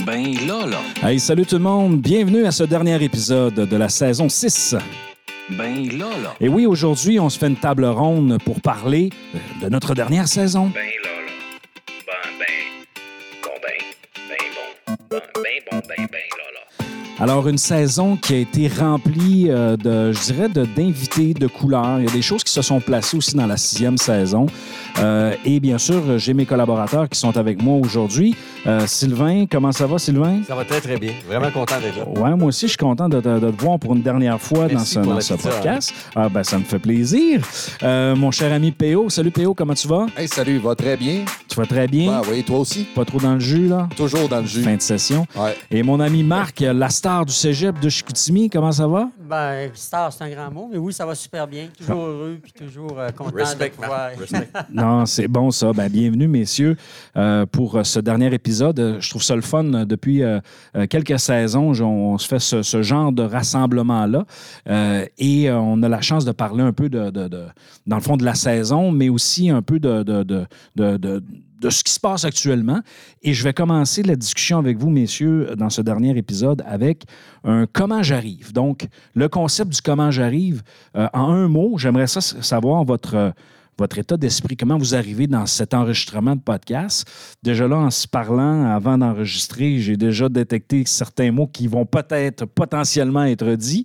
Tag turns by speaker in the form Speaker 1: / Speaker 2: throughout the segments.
Speaker 1: Ben là, là.
Speaker 2: Hey, salut tout le monde. Bienvenue à ce dernier épisode de la saison 6.
Speaker 1: Ben là, là.
Speaker 2: Et oui, aujourd'hui, on se fait une table ronde pour parler de notre dernière saison.
Speaker 1: Ben
Speaker 2: Alors, une saison qui a été remplie euh, de, je dirais, de- d'invités de couleurs. Il y a des choses qui se sont placées aussi dans la sixième saison. Euh, et bien sûr, j'ai mes collaborateurs qui sont avec moi aujourd'hui. Euh, Sylvain, comment ça va, Sylvain?
Speaker 3: Ça va très, très bien. Vraiment content d'être là.
Speaker 2: Ouais, moi aussi, je suis content de, te- de te voir pour une dernière fois dans ce, dans ce
Speaker 3: hein.
Speaker 2: podcast. Ah, ben, ça me fait plaisir. Euh, mon cher ami Péo, salut Péo, comment tu vas?
Speaker 4: Hey, salut, va très bien.
Speaker 2: Tu vas très bien?
Speaker 4: Ah oui, toi aussi.
Speaker 2: Pas trop dans le jus, là?
Speaker 4: Toujours dans le jus.
Speaker 2: Fin de session.
Speaker 4: Ouais.
Speaker 2: Et mon ami Marc, la star du cégep de Chicoutimi, comment ça va?
Speaker 5: Ben, star, c'est un grand mot, mais oui, ça va super bien. Toujours heureux puis toujours euh, content
Speaker 3: Respect,
Speaker 5: de pouvoir...
Speaker 3: Marc. Respect.
Speaker 2: Non, c'est bon ça. Ben, bienvenue, messieurs, euh, pour euh, ce dernier épisode. Je trouve ça le fun. Depuis euh, quelques saisons, on se fait ce, ce genre de rassemblement-là. Euh, et euh, on a la chance de parler un peu, de, de- de- dans le fond, de la saison, mais aussi un peu de, de, de- ce qui se passe actuellement. Et je vais commencer la discussion avec vous, messieurs, dans ce dernier épisode avec un comment j'arrive. Donc, le concept du comment j'arrive, euh, en un mot, j'aimerais savoir votre, votre état d'esprit, comment vous arrivez dans cet enregistrement de podcast? Déjà là, en se parlant avant d'enregistrer, j'ai déjà détecté certains mots qui vont peut-être potentiellement être dits.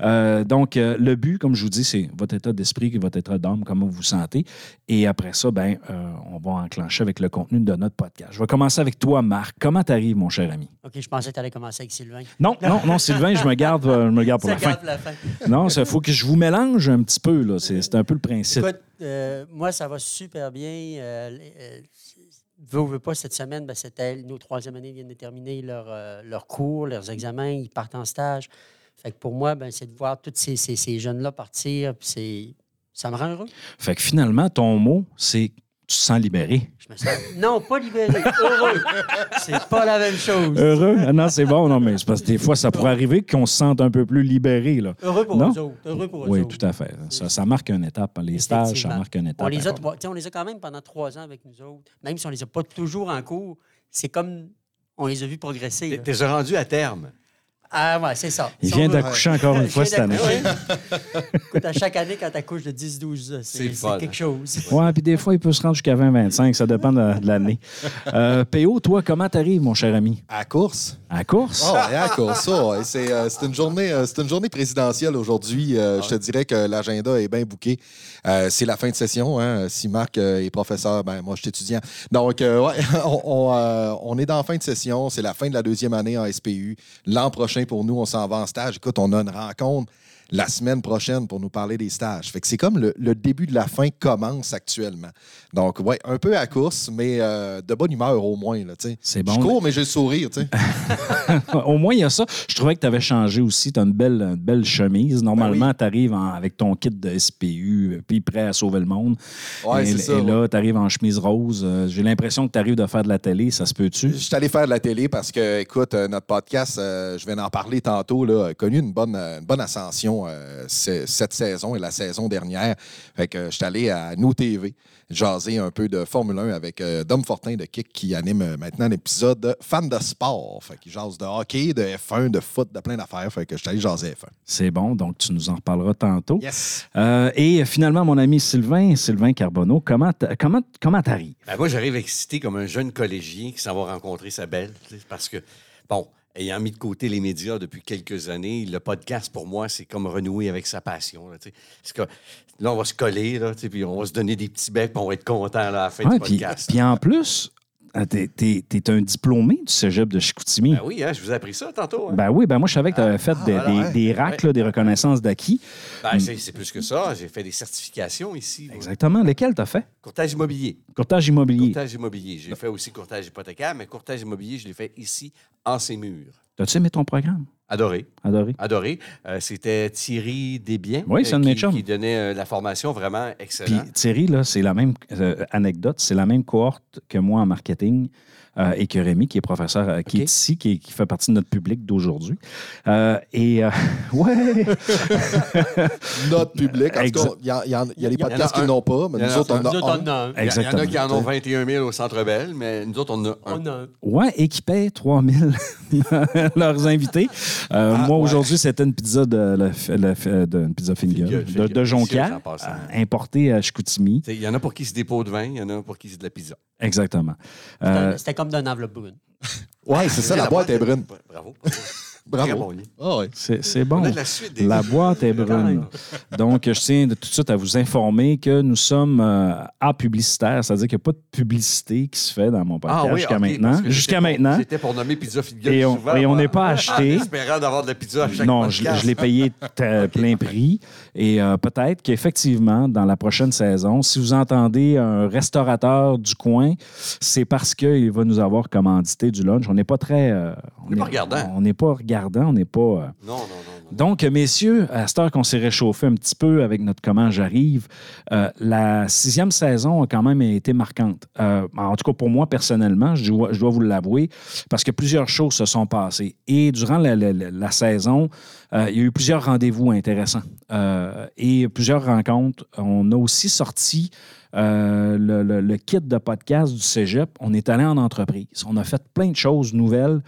Speaker 2: Euh, donc, euh, le but, comme je vous dis, c'est votre état d'esprit, votre état d'âme, comment vous vous sentez. Et après ça, ben, euh, on va enclencher avec le contenu de notre podcast. Je vais commencer avec toi, Marc. Comment t'arrives, mon cher ami?
Speaker 5: OK, je pensais que tu allais commencer avec Sylvain.
Speaker 2: Non, non, non, Sylvain, je me garde, je me garde pour la fin.
Speaker 5: garde la fin.
Speaker 2: Non, il faut que je vous mélange un petit peu. là. C'est c'est un peu le principe.
Speaker 5: Écoute, euh, moi, ça va super bien. Euh, veux ou veux pas, cette semaine, ben, c'était nos troisième années viennent de terminer leur, euh, leurs cours, leurs examens, ils partent en stage. Fait pour moi, ben, c'est de voir tous ces, ces- jeunes-là partir, c'est... ça me rend heureux.
Speaker 2: Fait finalement, ton mot, c'est tu te sens libéré?
Speaker 5: Je me sens... Non, pas libéré, heureux. C'est pas la même chose.
Speaker 2: Heureux? Ah non, c'est bon. Non, mais c'est parce que des fois, ça pourrait arriver qu'on se sente un peu plus libéré. Là.
Speaker 5: Heureux pour
Speaker 2: Non?
Speaker 5: eux autres. Heureux pour eux
Speaker 2: Oui,
Speaker 5: autres.
Speaker 2: tout à fait. Ça, ça marque une étape. Les stages, ça marque une étape.
Speaker 5: On les, a, on les a quand même pendant trois ans avec nous autres. Même si on les a pas toujours en cours, c'est comme on les a vus progresser.
Speaker 3: T'es rendu à terme.
Speaker 5: Ah ouais, c'est ça.
Speaker 2: Il
Speaker 5: Si
Speaker 2: vient d'accoucher encore une fois cette année.
Speaker 5: Écoute, à chaque année, quand tu accouches de 10-12 ans,
Speaker 3: C'est
Speaker 5: quelque chose.
Speaker 2: Ouais, puis des fois, il peut se rendre jusqu'à 20-25. Ça dépend de, de l'année. Euh, PO, toi, comment t'arrives, mon cher ami?
Speaker 4: À la course.
Speaker 2: À la course?
Speaker 4: Oh, ouais, à la course. C'est euh, c'est une, journée, euh, c'est une journée présidentielle aujourd'hui. Euh, Je te dirais que l'agenda est bien bouqué. Euh, c'est la fin de session. Hein. Si Marc euh, est professeur, ben moi, je suis étudiant. Donc, euh, ouais, on, on, euh, on est dans la fin de session. C'est la fin de la deuxième année en SPU. L'an prochain, pour nous, on s'en va en stage. Écoute, on a une rencontre la semaine prochaine pour nous parler des stages. Fait que c'est comme le, le début de la fin commence actuellement. Donc, ouais, un peu à course, mais euh, de bonne humeur au moins. Là.
Speaker 2: C'est bon.
Speaker 4: Je cours, mais j'ai le sourire.
Speaker 2: Au moins, il y a ça. Je trouvais que tu avais changé aussi. Tu as une belle, une belle chemise. Normalement,
Speaker 4: Ben
Speaker 2: tu arrives avec ton kit de SPU, puis prêt à sauver le monde.
Speaker 4: Ouais,
Speaker 2: et,
Speaker 4: c'est ça,
Speaker 2: et là,
Speaker 4: ouais.
Speaker 2: tu arrives en chemise rose. Euh, J'ai l'impression que tu arrives de faire de la télé. Ça se peut-tu?
Speaker 4: Je suis allé faire de la télé parce que, écoute, euh, notre podcast, euh, je vais en parler tantôt, là, a connu une bonne, une bonne ascension euh, ce- cette saison et la saison dernière. Fait que euh, je suis allé à Nous TV jaser un peu de Formule 1 avec euh, Dom Fortin de Kick qui anime maintenant l'épisode de Fan de sport. Fait qu'il jase de hockey, de F1, de foot, de plein d'affaires. Fait que je suis allé jaser F1.
Speaker 2: C'est bon. Donc, tu nous en reparleras tantôt.
Speaker 4: Yes!
Speaker 2: Euh, et finalement, mon ami Sylvain, Sylvain Carbonneau, comment t'a- comment comment t'arrives?
Speaker 3: Ben, moi, j'arrive excité comme un jeune collégien qui s'en va rencontrer sa belle. Parce que, bon, ayant mis de côté les médias depuis quelques années, le podcast, pour moi, c'est comme renouer avec sa passion. Là, que là, on va se coller, là, puis on va se donner des petits becs, puis on va être content là, à la fin
Speaker 2: Ouais,
Speaker 3: du podcast.
Speaker 2: puis en plus, euh, t'es t'es- t'es un diplômé du cégep de Chicoutimi.
Speaker 3: Ben oui, hein, je vous ai appris ça tantôt. hein.
Speaker 2: Ben oui, ben moi, je savais que tu avais fait des,
Speaker 4: voilà,
Speaker 2: des-
Speaker 4: ouais.
Speaker 2: des racks, là, des reconnaissances d'acquis.
Speaker 3: Ben, c'est c'est plus que ça. J'ai fait des certifications ici.
Speaker 2: Exactement. Lesquels tu as fait?
Speaker 3: Courtage immobilier.
Speaker 2: Courtage immobilier.
Speaker 3: Courtage immobilier. J'ai fait aussi courtage hypothécaire, mais courtage immobilier, je l'ai fait ici, en ces murs.
Speaker 2: T'as-tu aimé ton programme?
Speaker 3: Adoré.
Speaker 2: Adoré.
Speaker 3: Adoré. Euh, C'était Thierry Desbiens
Speaker 2: Oui, de
Speaker 3: qui, qui donnait euh, la formation vraiment
Speaker 2: Puis
Speaker 3: excellente.
Speaker 2: Thierry, là, c'est la même euh, anecdote, c'est la même cohorte que moi en marketing. Euh, et que Rémi, qui est professeur, euh, qui est ici, qui, est- qui fait partie de notre public d'aujourd'hui. Euh, et, euh, ouais,
Speaker 4: Notre public. En tout cas, il y, a- des podcasts qui n'ont pas, mais nous autres, on en a un.
Speaker 3: Il y en a qui en ont 21 000 au Centre Bell, mais nous autres, on en a un.
Speaker 2: Ouais, et qui paient 3 000 leurs invités. Euh,
Speaker 3: Ah,
Speaker 2: moi,
Speaker 3: ouais.
Speaker 2: aujourd'hui, c'était une pizza de, le- le- de- une pizza finger,
Speaker 3: Finger,
Speaker 2: de,
Speaker 3: finger,
Speaker 2: de Jonquière, euh, importée à Chicoutimi.
Speaker 3: Il y en a pour qui c'est des pots de vin, il y en a pour qui c'est de la pizza.
Speaker 2: Exactement.
Speaker 5: C'était-
Speaker 2: Euh,
Speaker 5: C'était comme d'une enveloppe brune.
Speaker 4: Ouais, c'est ça, la boîte est brune.
Speaker 3: Bravo.
Speaker 4: Bravo. Ah ouais.
Speaker 2: c'est c'est
Speaker 3: On
Speaker 2: bon.
Speaker 3: la suite des
Speaker 2: La boîte est brune. Donc, je tiens de tout de suite à vous informer que nous sommes euh, à publicitaire, c'est-à-dire qu'il n'y a pas de publicité qui se fait dans mon podcast jusqu'à
Speaker 3: Ah
Speaker 2: maintenant. Jusqu'à maintenant.
Speaker 3: J'étais pour nommer Pizza Finger
Speaker 2: Et on-
Speaker 3: moi,
Speaker 2: n'est pas acheté.
Speaker 3: En espérant d'avoir de la pizza à chaque
Speaker 2: Non, je,
Speaker 3: podcast.
Speaker 2: je l'ai payé t- plein prix. Et euh, peut-être qu'effectivement, dans la prochaine saison, si vous entendez un restaurateur du coin, c'est parce qu'il va nous avoir commandité du lunch. On n'est pas très. euh,
Speaker 3: On n'est pas regardant.
Speaker 2: On n'est pas regardant, on n'est pas. euh,
Speaker 3: Non, non, non. non.
Speaker 2: donc, messieurs, à cette heure qu'on s'est réchauffé un petit peu avec notre Comment j'arrive, la sixième saison a quand même été marquante. En tout cas, pour moi, personnellement, je dois, je dois vous l'avouer, parce que plusieurs choses se sont passées. Et durant la, la- la- la saison, euh, il y a eu plusieurs rendez-vous intéressants euh, et plusieurs rencontres. On a aussi sorti euh, le, le- le kit de podcast du cégep. On est allé en entreprise. On a fait plein de choses nouvelles.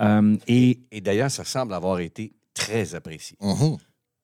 Speaker 2: Euh, et
Speaker 3: Et d'ailleurs, ça semble avoir été très apprécié.
Speaker 4: Mhm.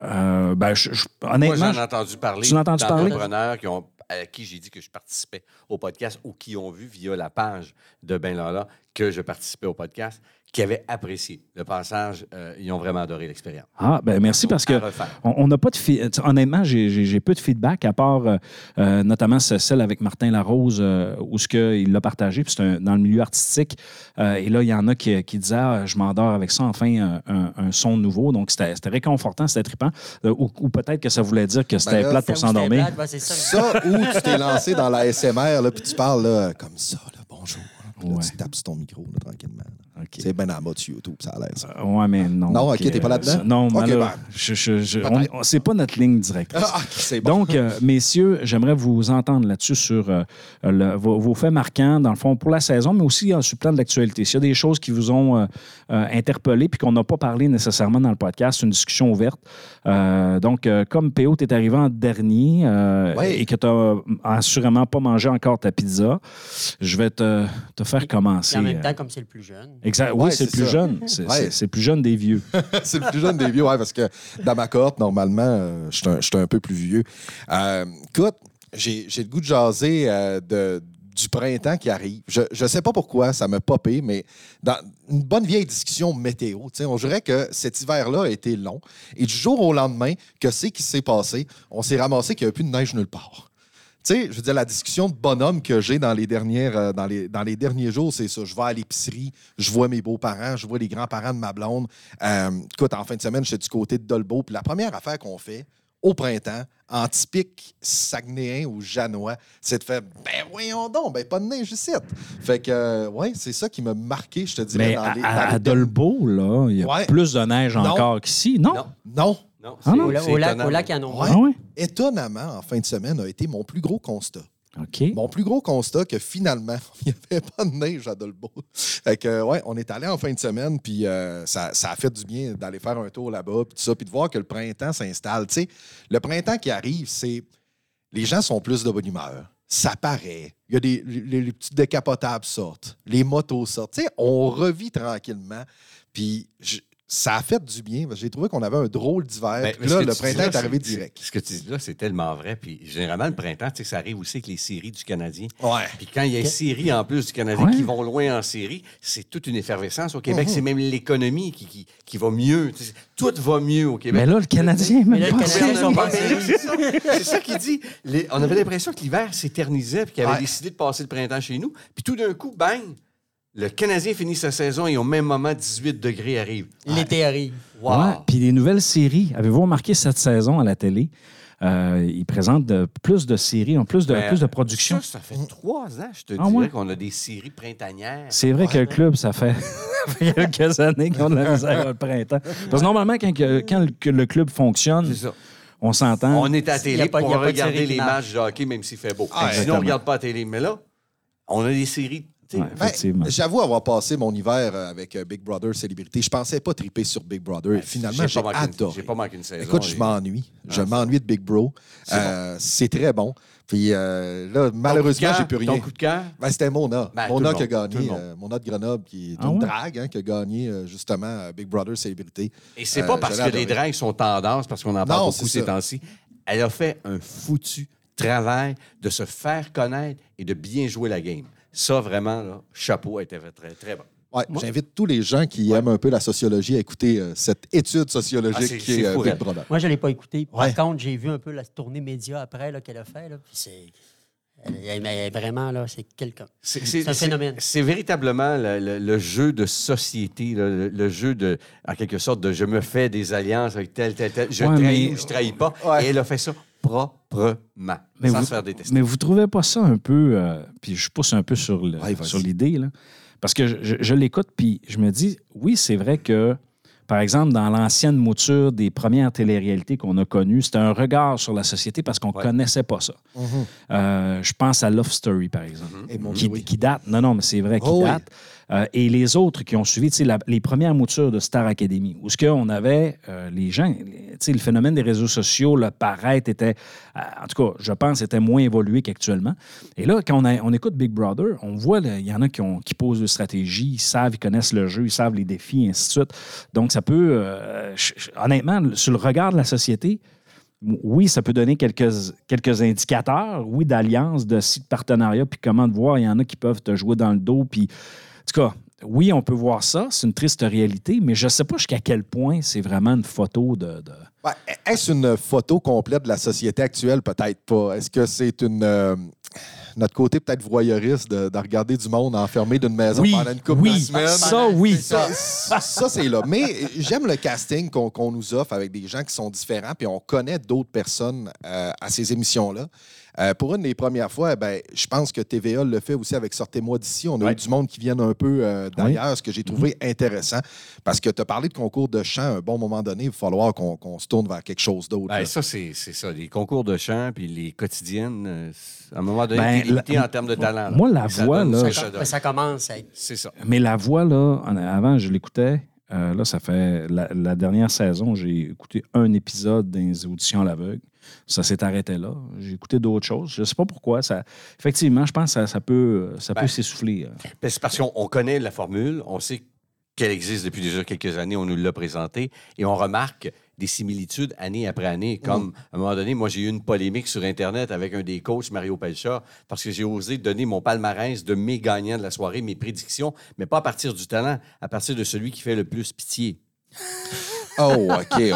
Speaker 2: euh, ben, je- je-
Speaker 3: Moi,
Speaker 2: honnêtement,
Speaker 3: j'en ai entendu parler
Speaker 2: Tu entendu parler?
Speaker 3: d'entrepreneurs qui ont, à qui j'ai dit que je participais au podcast ou qui ont vu via la page de Ben Lala que je participais au podcast, qui avaient apprécié le passage. euh, ils ont vraiment adoré l'expérience.
Speaker 2: Ah, ben merci parce que on n'a pas de fi- sais, honnêtement, j'ai- peu de feedback à part euh, euh, notamment ce- celle avec Martin Larose euh, où ce que il l'a partagé, puis c'est un- dans le milieu artistique. Euh, et là, il y en a qui, qui disaient ah, je m'endors avec ça, enfin un, un- un son nouveau. Donc c'était c'était réconfortant, c'était trippant. Euh, ou ou peut-être que ça voulait dire que c'était
Speaker 4: là,
Speaker 2: plate pour s'endormir.
Speaker 5: c'est ça.
Speaker 4: Ça, ou tu t'es lancé dans la SMR, là, puis tu parles là, comme ça, là, bonjour. puis là,
Speaker 2: Ouais.
Speaker 4: tu tapes sur ton micro là, tranquillement. Là.
Speaker 2: OK.
Speaker 4: C'est ben en mode sur YouTube, ça a l'air ça.
Speaker 2: Euh, Ouais, mais non.
Speaker 4: Non, OK, t'es pas là-dedans?
Speaker 2: ça- Non,
Speaker 4: OK,
Speaker 2: malheureux-
Speaker 4: ben.
Speaker 2: je- je- je-
Speaker 4: Peut-être.
Speaker 2: on- on- c'est pas notre ligne directrice.
Speaker 4: Ah, c'est bon.
Speaker 2: Donc, euh, messieurs, j'aimerais vous entendre là-dessus sur euh, le- vos, vos faits marquants, dans le fond, pour la saison, mais aussi euh, sur le plan de l'actualité. S'il y a des choses qui vous ont euh, euh, interpellé puis qu'on n'a pas parlé nécessairement dans le podcast, c'est une discussion ouverte. Euh, donc, euh, comme PO, tu es arrivé en dernier euh, et que tu n'as assurément pas mangé encore ta pizza, je vais te, te faire commencer.
Speaker 5: Et en même
Speaker 2: euh,
Speaker 5: temps, comme c'est le plus jeune.
Speaker 2: Exact.
Speaker 4: Ouais,
Speaker 2: oui, c'est le plus
Speaker 4: ça.
Speaker 2: jeune. C'est
Speaker 4: Ouais.
Speaker 2: c'est- c'est le plus jeune des vieux.
Speaker 4: c'est le plus jeune des vieux, ouais, parce que dans ma cohorte, normalement, euh, je suis un, peu plus vieux. Euh, écoute, j'ai j'ai le goût de jaser euh, de, du printemps qui arrive. Je ne sais pas pourquoi, ça m'a popé, mais dans une bonne vieille discussion météo, on dirait que cet hiver-là a été long. Et du jour au lendemain, que c'est qui s'est passé? On s'est ramassé qu'il n'y a plus de neige nulle part. Tu sais, je veux dire, la discussion de bonhomme que j'ai dans les dernières, euh, dans les, dans les derniers jours, c'est ça. Je vais à l'épicerie, je vois mes beaux-parents, je vois les grands-parents de ma blonde. Euh, écoute, en fin de semaine, j'étais du côté de Dolbeau. Puis la première affaire qu'on fait au printemps, en typique Saguenéen ou Janois, c'est de faire Ben voyons donc, ben pas de neige ici. Fait que, euh, ouais, c'est ça qui m'a marqué, je te dirais,
Speaker 2: Mais
Speaker 4: dans
Speaker 2: à,
Speaker 4: les.
Speaker 2: à-
Speaker 4: dans les
Speaker 2: à Dolbeau, là, il y a
Speaker 4: Ouais.
Speaker 2: plus de neige
Speaker 4: Non.
Speaker 2: encore qu'ici. Non?
Speaker 3: Non,
Speaker 4: Non,
Speaker 3: non.
Speaker 2: Ah non?
Speaker 5: Au,
Speaker 3: c'est
Speaker 5: au lac, au lac,
Speaker 4: Ouais.
Speaker 2: Ah ouais?
Speaker 4: étonnamment, en fin de semaine, a été mon plus gros constat. Mon plus gros constat, que finalement, il n'y avait pas de neige à Dolbeau. Fait que, ouais, on est allé en fin de semaine, puis euh, ça, ça a fait du bien d'aller faire un tour là-bas, puis tout ça, puis de voir que le printemps s'installe. Tu sais, le printemps qui arrive, c'est. Les gens sont plus de bonne humeur. Ça paraît. Il y a des. Les, les petits décapotables sortent. Les motos sortent. Tu sais, on revit tranquillement. Puis je- ça a fait du bien. parce que J'ai trouvé qu'on avait un drôle d'hiver.
Speaker 3: Ben,
Speaker 4: là, le printemps
Speaker 3: là,
Speaker 4: est arrivé
Speaker 3: c'est-
Speaker 4: direct.
Speaker 3: Ce que tu dis là, c'est tellement vrai. Puis généralement, le printemps, tu sais, ça arrive aussi avec les séries du Canadien.
Speaker 4: Ouais.
Speaker 3: Puis quand il y a une série en plus du Canadien
Speaker 2: Ouais.
Speaker 3: qui vont loin en série, c'est toute une effervescence. Au Québec,
Speaker 4: Mhm.
Speaker 3: c'est même l'économie qui, qui, qui va mieux. Tout va mieux au Québec.
Speaker 2: Mais là, le Canadien, même
Speaker 5: là,
Speaker 2: pas.
Speaker 3: C'est ça, c'est ça qu'il dit. Les- on avait l'impression que l'hiver s'éternisait puis qu'il avait
Speaker 4: Ouais.
Speaker 3: décidé de passer le printemps chez nous. Puis tout d'un coup, bang, le Canadien finit sa saison et au même moment, 18 degrés arrivent.
Speaker 5: L'été arrive.
Speaker 3: Wow!
Speaker 2: Ouais, Puis les nouvelles séries. Avez-vous remarqué cette saison à la télé? Euh, ils présentent de- plus de séries, ont plus de,
Speaker 3: Ben,
Speaker 2: plus de production.
Speaker 3: Ça, ça fait trois ans, je te
Speaker 2: Ah
Speaker 3: dirais,
Speaker 2: ouais?
Speaker 3: qu'on a des séries printanières.
Speaker 2: C'est vrai que le club, ça fait, quelques années qu'on a la misère au printemps. Parce que normalement, quand, le, le club fonctionne, on s'entend.
Speaker 3: On est à la télé pour regarder les matchs de hockey, même s'il fait beau.
Speaker 4: Ah,
Speaker 3: Sinon, on ne regarde pas la télé. Mais là, on a des séries
Speaker 2: Ouais,
Speaker 4: Ben. J'avoue avoir passé mon hiver euh, avec euh, Big Brother Célébrité. Je pensais pas triper sur Big Brother. Finalement, j'ai adoré.
Speaker 3: J'ai pas manqué une saison.
Speaker 4: Écoute, je m'ennuie. Je
Speaker 3: Ah,
Speaker 4: m'ennuie de Big Bro.
Speaker 3: C'est
Speaker 4: Euh, C'est très bon. Puis euh, là, malheureusement, j'ai plus rien.
Speaker 3: Ton coup de cœur?
Speaker 4: Ben, c'était Mona.
Speaker 3: Ben,
Speaker 4: Mona qui a gagné. euh, Mona de Grenoble, qui est
Speaker 2: Ah
Speaker 4: une
Speaker 2: ouais?
Speaker 4: drague, hein, qui a gagné justement Big Brother Célébrité.
Speaker 3: Et c'est pas parce que les dragues sont tendance, parce qu'on en parle
Speaker 4: Non,
Speaker 3: beaucoup ces temps-ci. Elle a fait un foutu travail de se faire connaître et de bien jouer la game. Ça, vraiment, là, chapeau, a été très, très bon.
Speaker 4: Ouais, J'invite tous les gens qui aiment un peu la sociologie à écouter euh, cette étude sociologique
Speaker 3: Ah, c'est-
Speaker 4: qui
Speaker 3: c'est
Speaker 4: est euh, Big. Brother.
Speaker 5: Moi, je ne l'ai pas écouté. Par
Speaker 4: Ouais.
Speaker 5: contre, j'ai vu un peu la tournée média après qu'elle a fait. Là, c'est. Elle, elle- elle- vraiment, là, c'est quelqu'un.
Speaker 3: C'est
Speaker 5: C'est un phénomène.
Speaker 3: C'est véritablement le, le- le jeu de société, le, le jeu de, en quelque sorte, de je me fais des alliances avec tel, tel, tel, je
Speaker 2: Ouais,
Speaker 3: trahis
Speaker 2: mais-
Speaker 3: ou je trahis pas.
Speaker 4: Ouais.
Speaker 3: Et elle a fait ça proprement,
Speaker 2: Mais
Speaker 3: sans
Speaker 2: vous,
Speaker 3: se faire détester.
Speaker 2: mais vous trouvez pas ça un peu. euh, puis je pousse un peu sur le-
Speaker 4: Ouais, vas-y.
Speaker 2: sur l'idée, là. Parce que je, je- je l'écoute, puis je me dis, oui, c'est vrai que, par exemple, dans l'ancienne mouture des premières téléréalités qu'on a connues, c'était un regard sur la société parce qu'on
Speaker 3: Ouais.
Speaker 2: connaissait pas ça.
Speaker 4: Mhm.
Speaker 2: Euh, je pense à Love Story, par exemple.
Speaker 3: Mhm.
Speaker 4: Mon
Speaker 2: qui,
Speaker 4: oui.
Speaker 2: qui date. Non, non, mais c'est vrai, qui
Speaker 4: Oh oui.
Speaker 2: Euh, et les autres qui ont suivi, la- les premières moutures de Star Academy, où ce qu'on avait euh, les gens, le phénomène des réseaux sociaux, le paraître était, euh, en tout cas, je pense, était moins évolué qu'actuellement. Et là, quand on, écoute Big Brother, on voit, il y en a qui, posent une stratégie, ils savent, ils connaissent le jeu, ils savent les défis, et ainsi de suite. Donc, ça peut, honnêtement, sur le regard de la société, oui, ça peut donner quelques, quelques indicateurs, oui, d'alliance, de site partenariat, puis comment de voir, il y en a qui peuvent te jouer dans le dos, puis tout cas, oui, on peut voir ça, c'est une triste réalité, mais je ne sais pas jusqu'à quel point c'est vraiment une photo de...
Speaker 4: Est-ce une photo complète de la société actuelle? Peut-être pas. Est-ce que c'est une. euh, notre côté peut-être voyeuriste de, de regarder du monde enfermé d'une maison
Speaker 2: Oui,
Speaker 4: pendant une couple
Speaker 2: oui,
Speaker 4: de semaines?
Speaker 2: ça, oui.
Speaker 4: Ça, ça, c'est là. Mais j'aime le casting qu'on qu'on nous offre avec des gens qui sont différents, puis on connaît d'autres personnes euh, à ces émissions-là. Euh, pour une des premières fois, ben, je pense que TVA le fait aussi avec Sortez-moi d'ici. On a
Speaker 3: Ouais.
Speaker 4: eu du monde qui vient un peu euh, d'ailleurs, ce que j'ai trouvé intéressant. Parce que tu as parlé de concours de chant à un bon moment donné, il va falloir qu'on se tourne vers quelque chose d'autre.
Speaker 3: Ben, ça, c'est ça. Les concours de chant puis les quotidiennes, euh, à un moment donné,
Speaker 2: Ben,
Speaker 3: t'es limité
Speaker 2: la-
Speaker 3: en termes de talent. là.
Speaker 2: moi, la
Speaker 3: ça
Speaker 2: voix,
Speaker 3: donne
Speaker 2: là,
Speaker 3: ça
Speaker 5: commence à être.
Speaker 3: C'est ça.
Speaker 2: Mais la voix, là, en- avant, je l'écoutais. Euh, là, ça fait la, la dernière saison, j'ai écouté un épisode des auditions à l'aveugle. Ça s'est arrêté là. J'ai écouté d'autres choses. Je ne sais pas pourquoi. Ça, effectivement, je pense que ça, ça peut, ça
Speaker 3: Ben,
Speaker 2: peut s'essouffler. euh.
Speaker 3: Ben, c'est parce qu'on on connaît la formule, on sait qu'elle existe depuis déjà quelques années, on nous l'a présentée, et on remarque des similitudes année après année. Comme, à un moment donné, moi, j'ai eu une polémique sur Internet avec un des coachs, Mario Pelcha, parce que j'ai osé donner mon palmarès de mes gagnants de la soirée, mes prédictions, mais pas à partir du talent, à partir de celui qui fait le plus pitié.
Speaker 4: Oh, OK, ouais.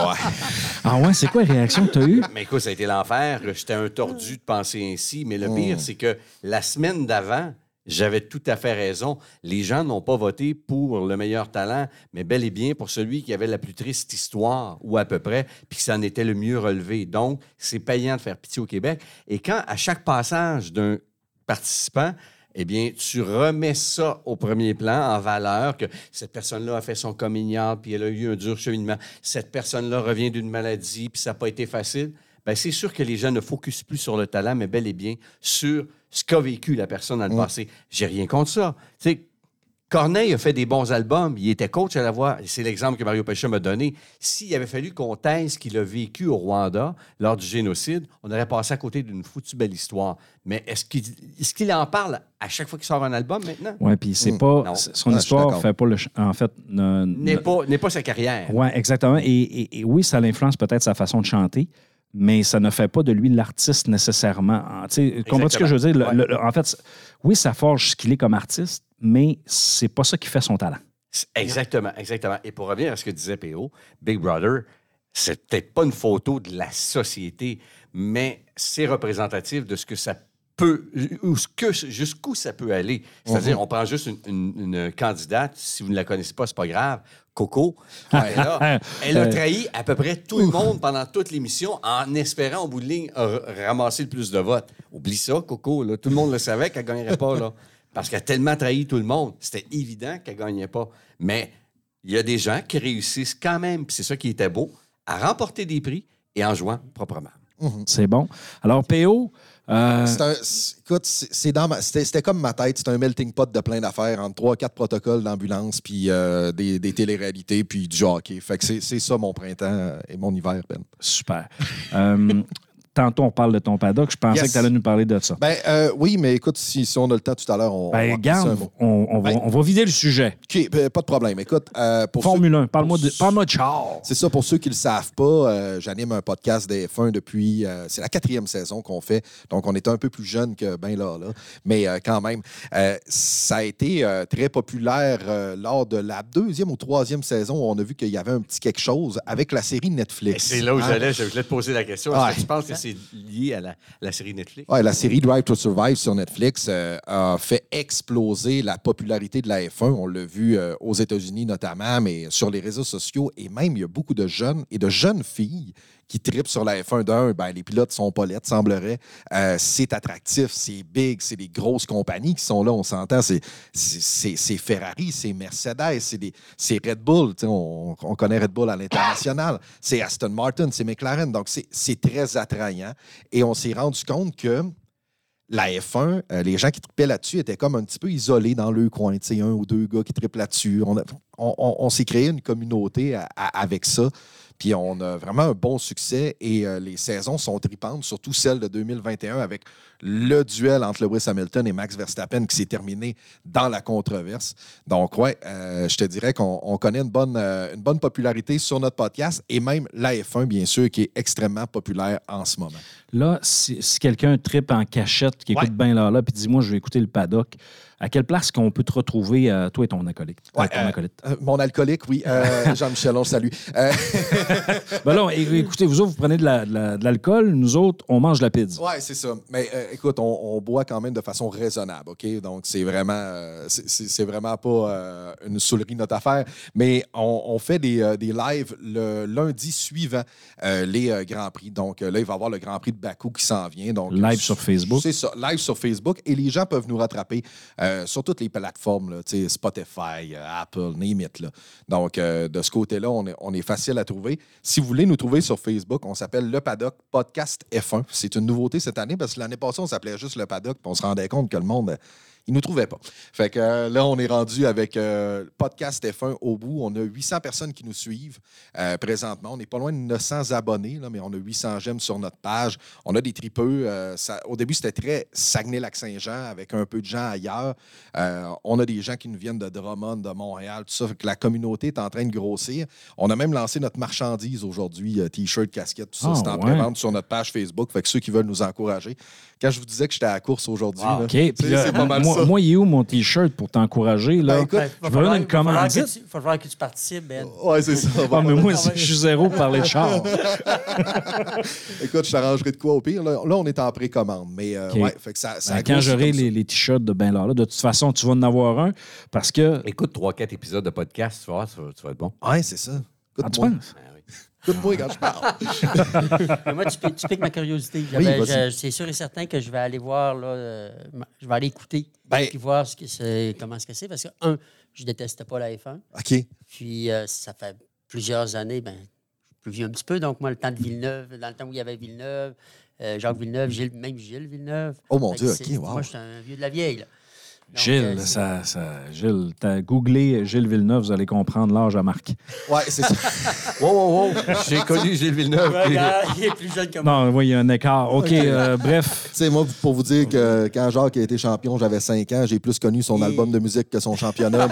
Speaker 2: Ah ouais, c'est quoi la réaction que tu as eue?
Speaker 3: Mais écoute, ça a été l'enfer. J'étais un tordu de penser ainsi. Mais le
Speaker 4: Mm.
Speaker 3: pire, c'est que la semaine d'avant, j'avais tout à fait raison. Les gens n'ont pas voté pour le meilleur talent, mais bel et bien pour celui qui avait la plus triste histoire, ou à peu près, puis qui s'en était le mieux relevé. Donc, c'est payant de faire pitié au Québec. Et quand, à chaque passage d'un participant, eh bien, tu remets ça au premier plan en valeur, que cette personne-là a fait son coming puis elle a eu un dur cheminement. Cette personne-là revient d'une maladie, puis ça n'a pas été facile. Bien, c'est sûr que les gens ne focusent plus sur le talent, mais bel et bien sur ce qu'a vécu la personne dans le passé. J'ai rien contre ça. Tu sais, Corneille a fait des bons albums, il était coach à la voix. C'est l'exemple que Mario Pécha m'a donné. S'il avait fallu qu'on taise qu'il a vécu au Rwanda lors du génocide, on aurait passé à côté d'une foutue belle histoire. Mais est-ce qu'il est en parle à chaque fois qu'il sort un album maintenant?
Speaker 2: Oui, puis c'est
Speaker 4: Mm.
Speaker 2: pas.
Speaker 3: Non.
Speaker 2: Son
Speaker 4: Ah,
Speaker 2: histoire
Speaker 4: d'accord.
Speaker 2: fait pas le. ch- En fait, ne-
Speaker 3: N'est
Speaker 2: ne-
Speaker 3: pas, n'est pas sa carrière.
Speaker 2: Oui, exactement. Et, et- et oui, ça l'influence peut-être sa façon de chanter, mais ça ne fait pas de lui l'artiste nécessairement. Sais, Comprends ce que je veux dire? Le-
Speaker 3: Ouais.
Speaker 2: le- le- en fait, oui, ça forge ce qu'il est comme artiste, mais c'est pas ça qui fait son talent.
Speaker 3: Exactement, exactement. Et pour revenir à ce que disait PO, Big Brother, c'est peut-être pas une photo de la société, mais c'est représentatif de ce que ça peut, jusqu'où ça peut aller. C'est-à-dire, on prend juste une, une- une candidate, si vous ne la connaissez pas, c'est pas grave, Coco. Elle, a, elle a
Speaker 2: Euh,
Speaker 3: trahi à peu près tout le monde pendant toute l'émission en espérant, au bout de ligne, ramasser le plus de votes. Oublie ça, Coco. là. Tout le monde le savait qu'elle ne gagnerait pas. Là, parce qu'elle a tellement trahi tout le monde. C'était évident qu'elle ne gagnait pas. Mais il y a des gens qui réussissent quand même, c'est ça qui était beau, à remporter des prix et en jouant proprement.
Speaker 2: C'est bon. Alors, PO, euh,
Speaker 4: C'est un- écoute, c'était comme ma tête. C'est un melting pot de plein d'affaires entre trois, quatre protocoles d'ambulance, puis euh, des, des téléréalités, puis du hockey. Fait que c'est ça mon printemps et mon hiver, Ben.
Speaker 2: super. Euh, tantôt, on parle de ton paddock. Je pensais
Speaker 4: Yes.
Speaker 2: que tu allais nous parler de ça.
Speaker 4: Ben euh, oui, mais écoute, si, si on a le temps tout à l'heure, on, on
Speaker 2: Ben,
Speaker 4: va glisser un
Speaker 2: garde,
Speaker 4: mot.
Speaker 2: on, on va,
Speaker 4: Ben-
Speaker 2: on va vider le sujet.
Speaker 4: OK, ben, pas de problème. Écoute, euh, pour ceux-
Speaker 2: Formule 1, parle-moi de, parle-moi de char.
Speaker 4: C'est ça, pour ceux qui ne le savent pas, euh, j'anime un podcast des F1 depuis. euh, c'est la quatrième saison qu'on fait. Donc, on est un peu plus jeune que ben là, là. Mais euh, quand même, euh, ça a été euh, très populaire euh, lors de la deuxième ou troisième saison où on a vu qu'il y avait un petit quelque chose avec la série
Speaker 3: Et
Speaker 4: Netflix.
Speaker 3: C'est là où
Speaker 4: Hein?
Speaker 3: j'allais, je voulais te poser la question. Est-ce
Speaker 4: Ouais.
Speaker 3: que tu penses que c'est lié à la, série Netflix?
Speaker 4: Ouais, la série Drive to Survive sur Netflix euh, a fait exploser la popularité de la F1. On l'a vu euh, aux États-Unis notamment, mais sur les réseaux sociaux. Et même, il y a beaucoup de jeunes et de jeunes filles qui tripent sur la F1 d'un. Ben, les pilotes sont pas laides, semblerait. Euh, c'est attractif, c'est big, c'est des grosses compagnies qui sont là, on s'entend. C'est, Ferrari, c'est Mercedes, c'est, Red Bull. On, on connaît Red Bull à l'international. C'est Aston Martin, c'est McLaren. Donc, c'est, très attrayant. Et on s'est rendu compte que la F1, euh, les gens qui tripaient là-dessus étaient comme un petit peu isolés dans le coin. Un ou deux gars qui trippent là-dessus. On, on- on- s'est créé une communauté avec ça. Puis on a vraiment un bon succès et euh, les saisons sont tripantes, surtout celle de 2021 avec le duel entre Lewis Hamilton et Max Verstappen qui s'est terminé dans la controverse. Donc, ouais, euh, je te dirais qu'on on connaît une bonne, euh, une bonne popularité sur notre podcast et même la F1, bien sûr, qui est extrêmement populaire en ce moment.
Speaker 2: Là, si, si quelqu'un tripe en cachette, qui écoute bien là, là, puis dis-moi, je vais écouter le paddock, à quelle place qu'on peut te retrouver, euh, toi et ton acolyte?
Speaker 4: Ouais,
Speaker 2: ton
Speaker 4: euh,
Speaker 2: acolyte?
Speaker 4: Euh, mon alcoolique, oui. Euh, Jean-Michel, on salue. Euh,
Speaker 2: Ben écoutez, vous autres, vous prenez de la- de la- de l'alcool, nous autres, on mange de la pizza.
Speaker 4: ouais, c'est ça. Mais euh, écoute, on, on boit quand même de façon raisonnable, OK? Donc, c'est vraiment, euh, c'est- vraiment pas euh, une soulerie notre affaire. Mais on, on fait des, euh, des lives le lundi suivant euh, les euh, Grands Prix. Donc, euh, là, il va y avoir le Grand Prix de Bakou qui s'en vient. Donc,
Speaker 2: Live sur Facebook.
Speaker 4: C'est ça, live sur Facebook. Et les gens peuvent nous rattraper euh, sur toutes les plateformes, Spotify, euh, Apple, name. Donc, euh, de ce côté-là, on est, facile à trouver. Si vous voulez nous trouver sur Facebook, on s'appelle Le Paddock Podcast F1. C'est une nouveauté cette année parce que l'année passée, on s'appelait juste Le Paddock on se rendait compte que le monde. Euh, il nous trouvait pas. Fait que euh, là, on est rendu avec euh, Podcast F1 au bout. On a 800 personnes qui nous suivent euh, présentement. On n'est pas loin de 900 abonnés, là, mais on a 800 j'aime sur notre page. On a des tripeux. euh, ça- au début, c'était très Saguenay-Lac-Saint-Jean avec un peu de gens ailleurs. On a des gens qui nous viennent de Drummond, de Montréal, tout ça. Fait que la communauté est en train de grossir. On a même lancé notre marchandise aujourd'hui, T-shirt, casquette, tout ça.
Speaker 2: Ah,
Speaker 4: c'est en
Speaker 2: ouais.
Speaker 4: pré-vente sur notre page Facebook. Fait que ceux qui veulent nous encourager. Quand je vous disais que j'étais à la course aujourd'hui,
Speaker 3: Wow.
Speaker 4: là, c'est pas mal
Speaker 2: moi, moi, il est où mon T-shirt pour t'encourager? Là?
Speaker 4: Ben, écoute,
Speaker 5: Ouais,
Speaker 2: je veux une
Speaker 5: tu- va falloir que tu participes, Ben.
Speaker 4: Ouais, c'est ça.
Speaker 2: Ah, mais moi, je suis zéro pour parler de char.
Speaker 4: Écoute, je t'arrangerai de quoi au pire. Là, là, on est en précommande. Mais euh, ouais, fait que ça, ça
Speaker 2: Ben, quand j'aurai les, les t-shirts de Ben Lala, de toute façon, tu vas en avoir un parce que.
Speaker 3: Écoute 3-4 épisodes de podcast, tu vas tu vas être bon.
Speaker 4: Ouais, c'est ça.
Speaker 2: Ah, tu
Speaker 4: Écoute-moi
Speaker 2: penses?
Speaker 4: Écoute-moi quand je parle.
Speaker 5: Moi, tu, piques- tu piques ma curiosité.
Speaker 4: Oui,
Speaker 5: c'est sûr et certain que je vais aller voir, là, euh, je vais aller écouter,
Speaker 4: Ben-
Speaker 5: puis voir ce que c'est, comment ce que c'est. Parce que, un, je détestais pas la F1.
Speaker 4: OK.
Speaker 5: Puis, euh, ça fait plusieurs années, ben, je suis plus vieux un petit peu. Donc, moi, le temps de Villeneuve, dans le temps où il y avait Villeneuve, euh, Jacques Villeneuve, Gilles, même Gilles Villeneuve.
Speaker 4: Oh mon Dieu, OK, wow.
Speaker 5: Moi, je suis un vieux de la vieille. Là. Donc,
Speaker 2: Gilles,
Speaker 5: euh,
Speaker 2: ça, ça, Gilles, t'as googlé Gilles Villeneuve, vous allez comprendre l'âge à Marc.
Speaker 4: Ouais, c'est ça.
Speaker 3: Wow, wow, wow. J'ai connu Gilles Villeneuve.
Speaker 5: Ouais,
Speaker 3: puis-
Speaker 5: regarde, il est plus jeune que moi.
Speaker 2: Non, oui, il y a un écart. OK, euh, bref.
Speaker 4: Tu sais, moi, pour vous dire que quand Jacques a été champion, j'avais 5 ans, j'ai plus connu son
Speaker 5: Et-
Speaker 4: album de musique que son championnat.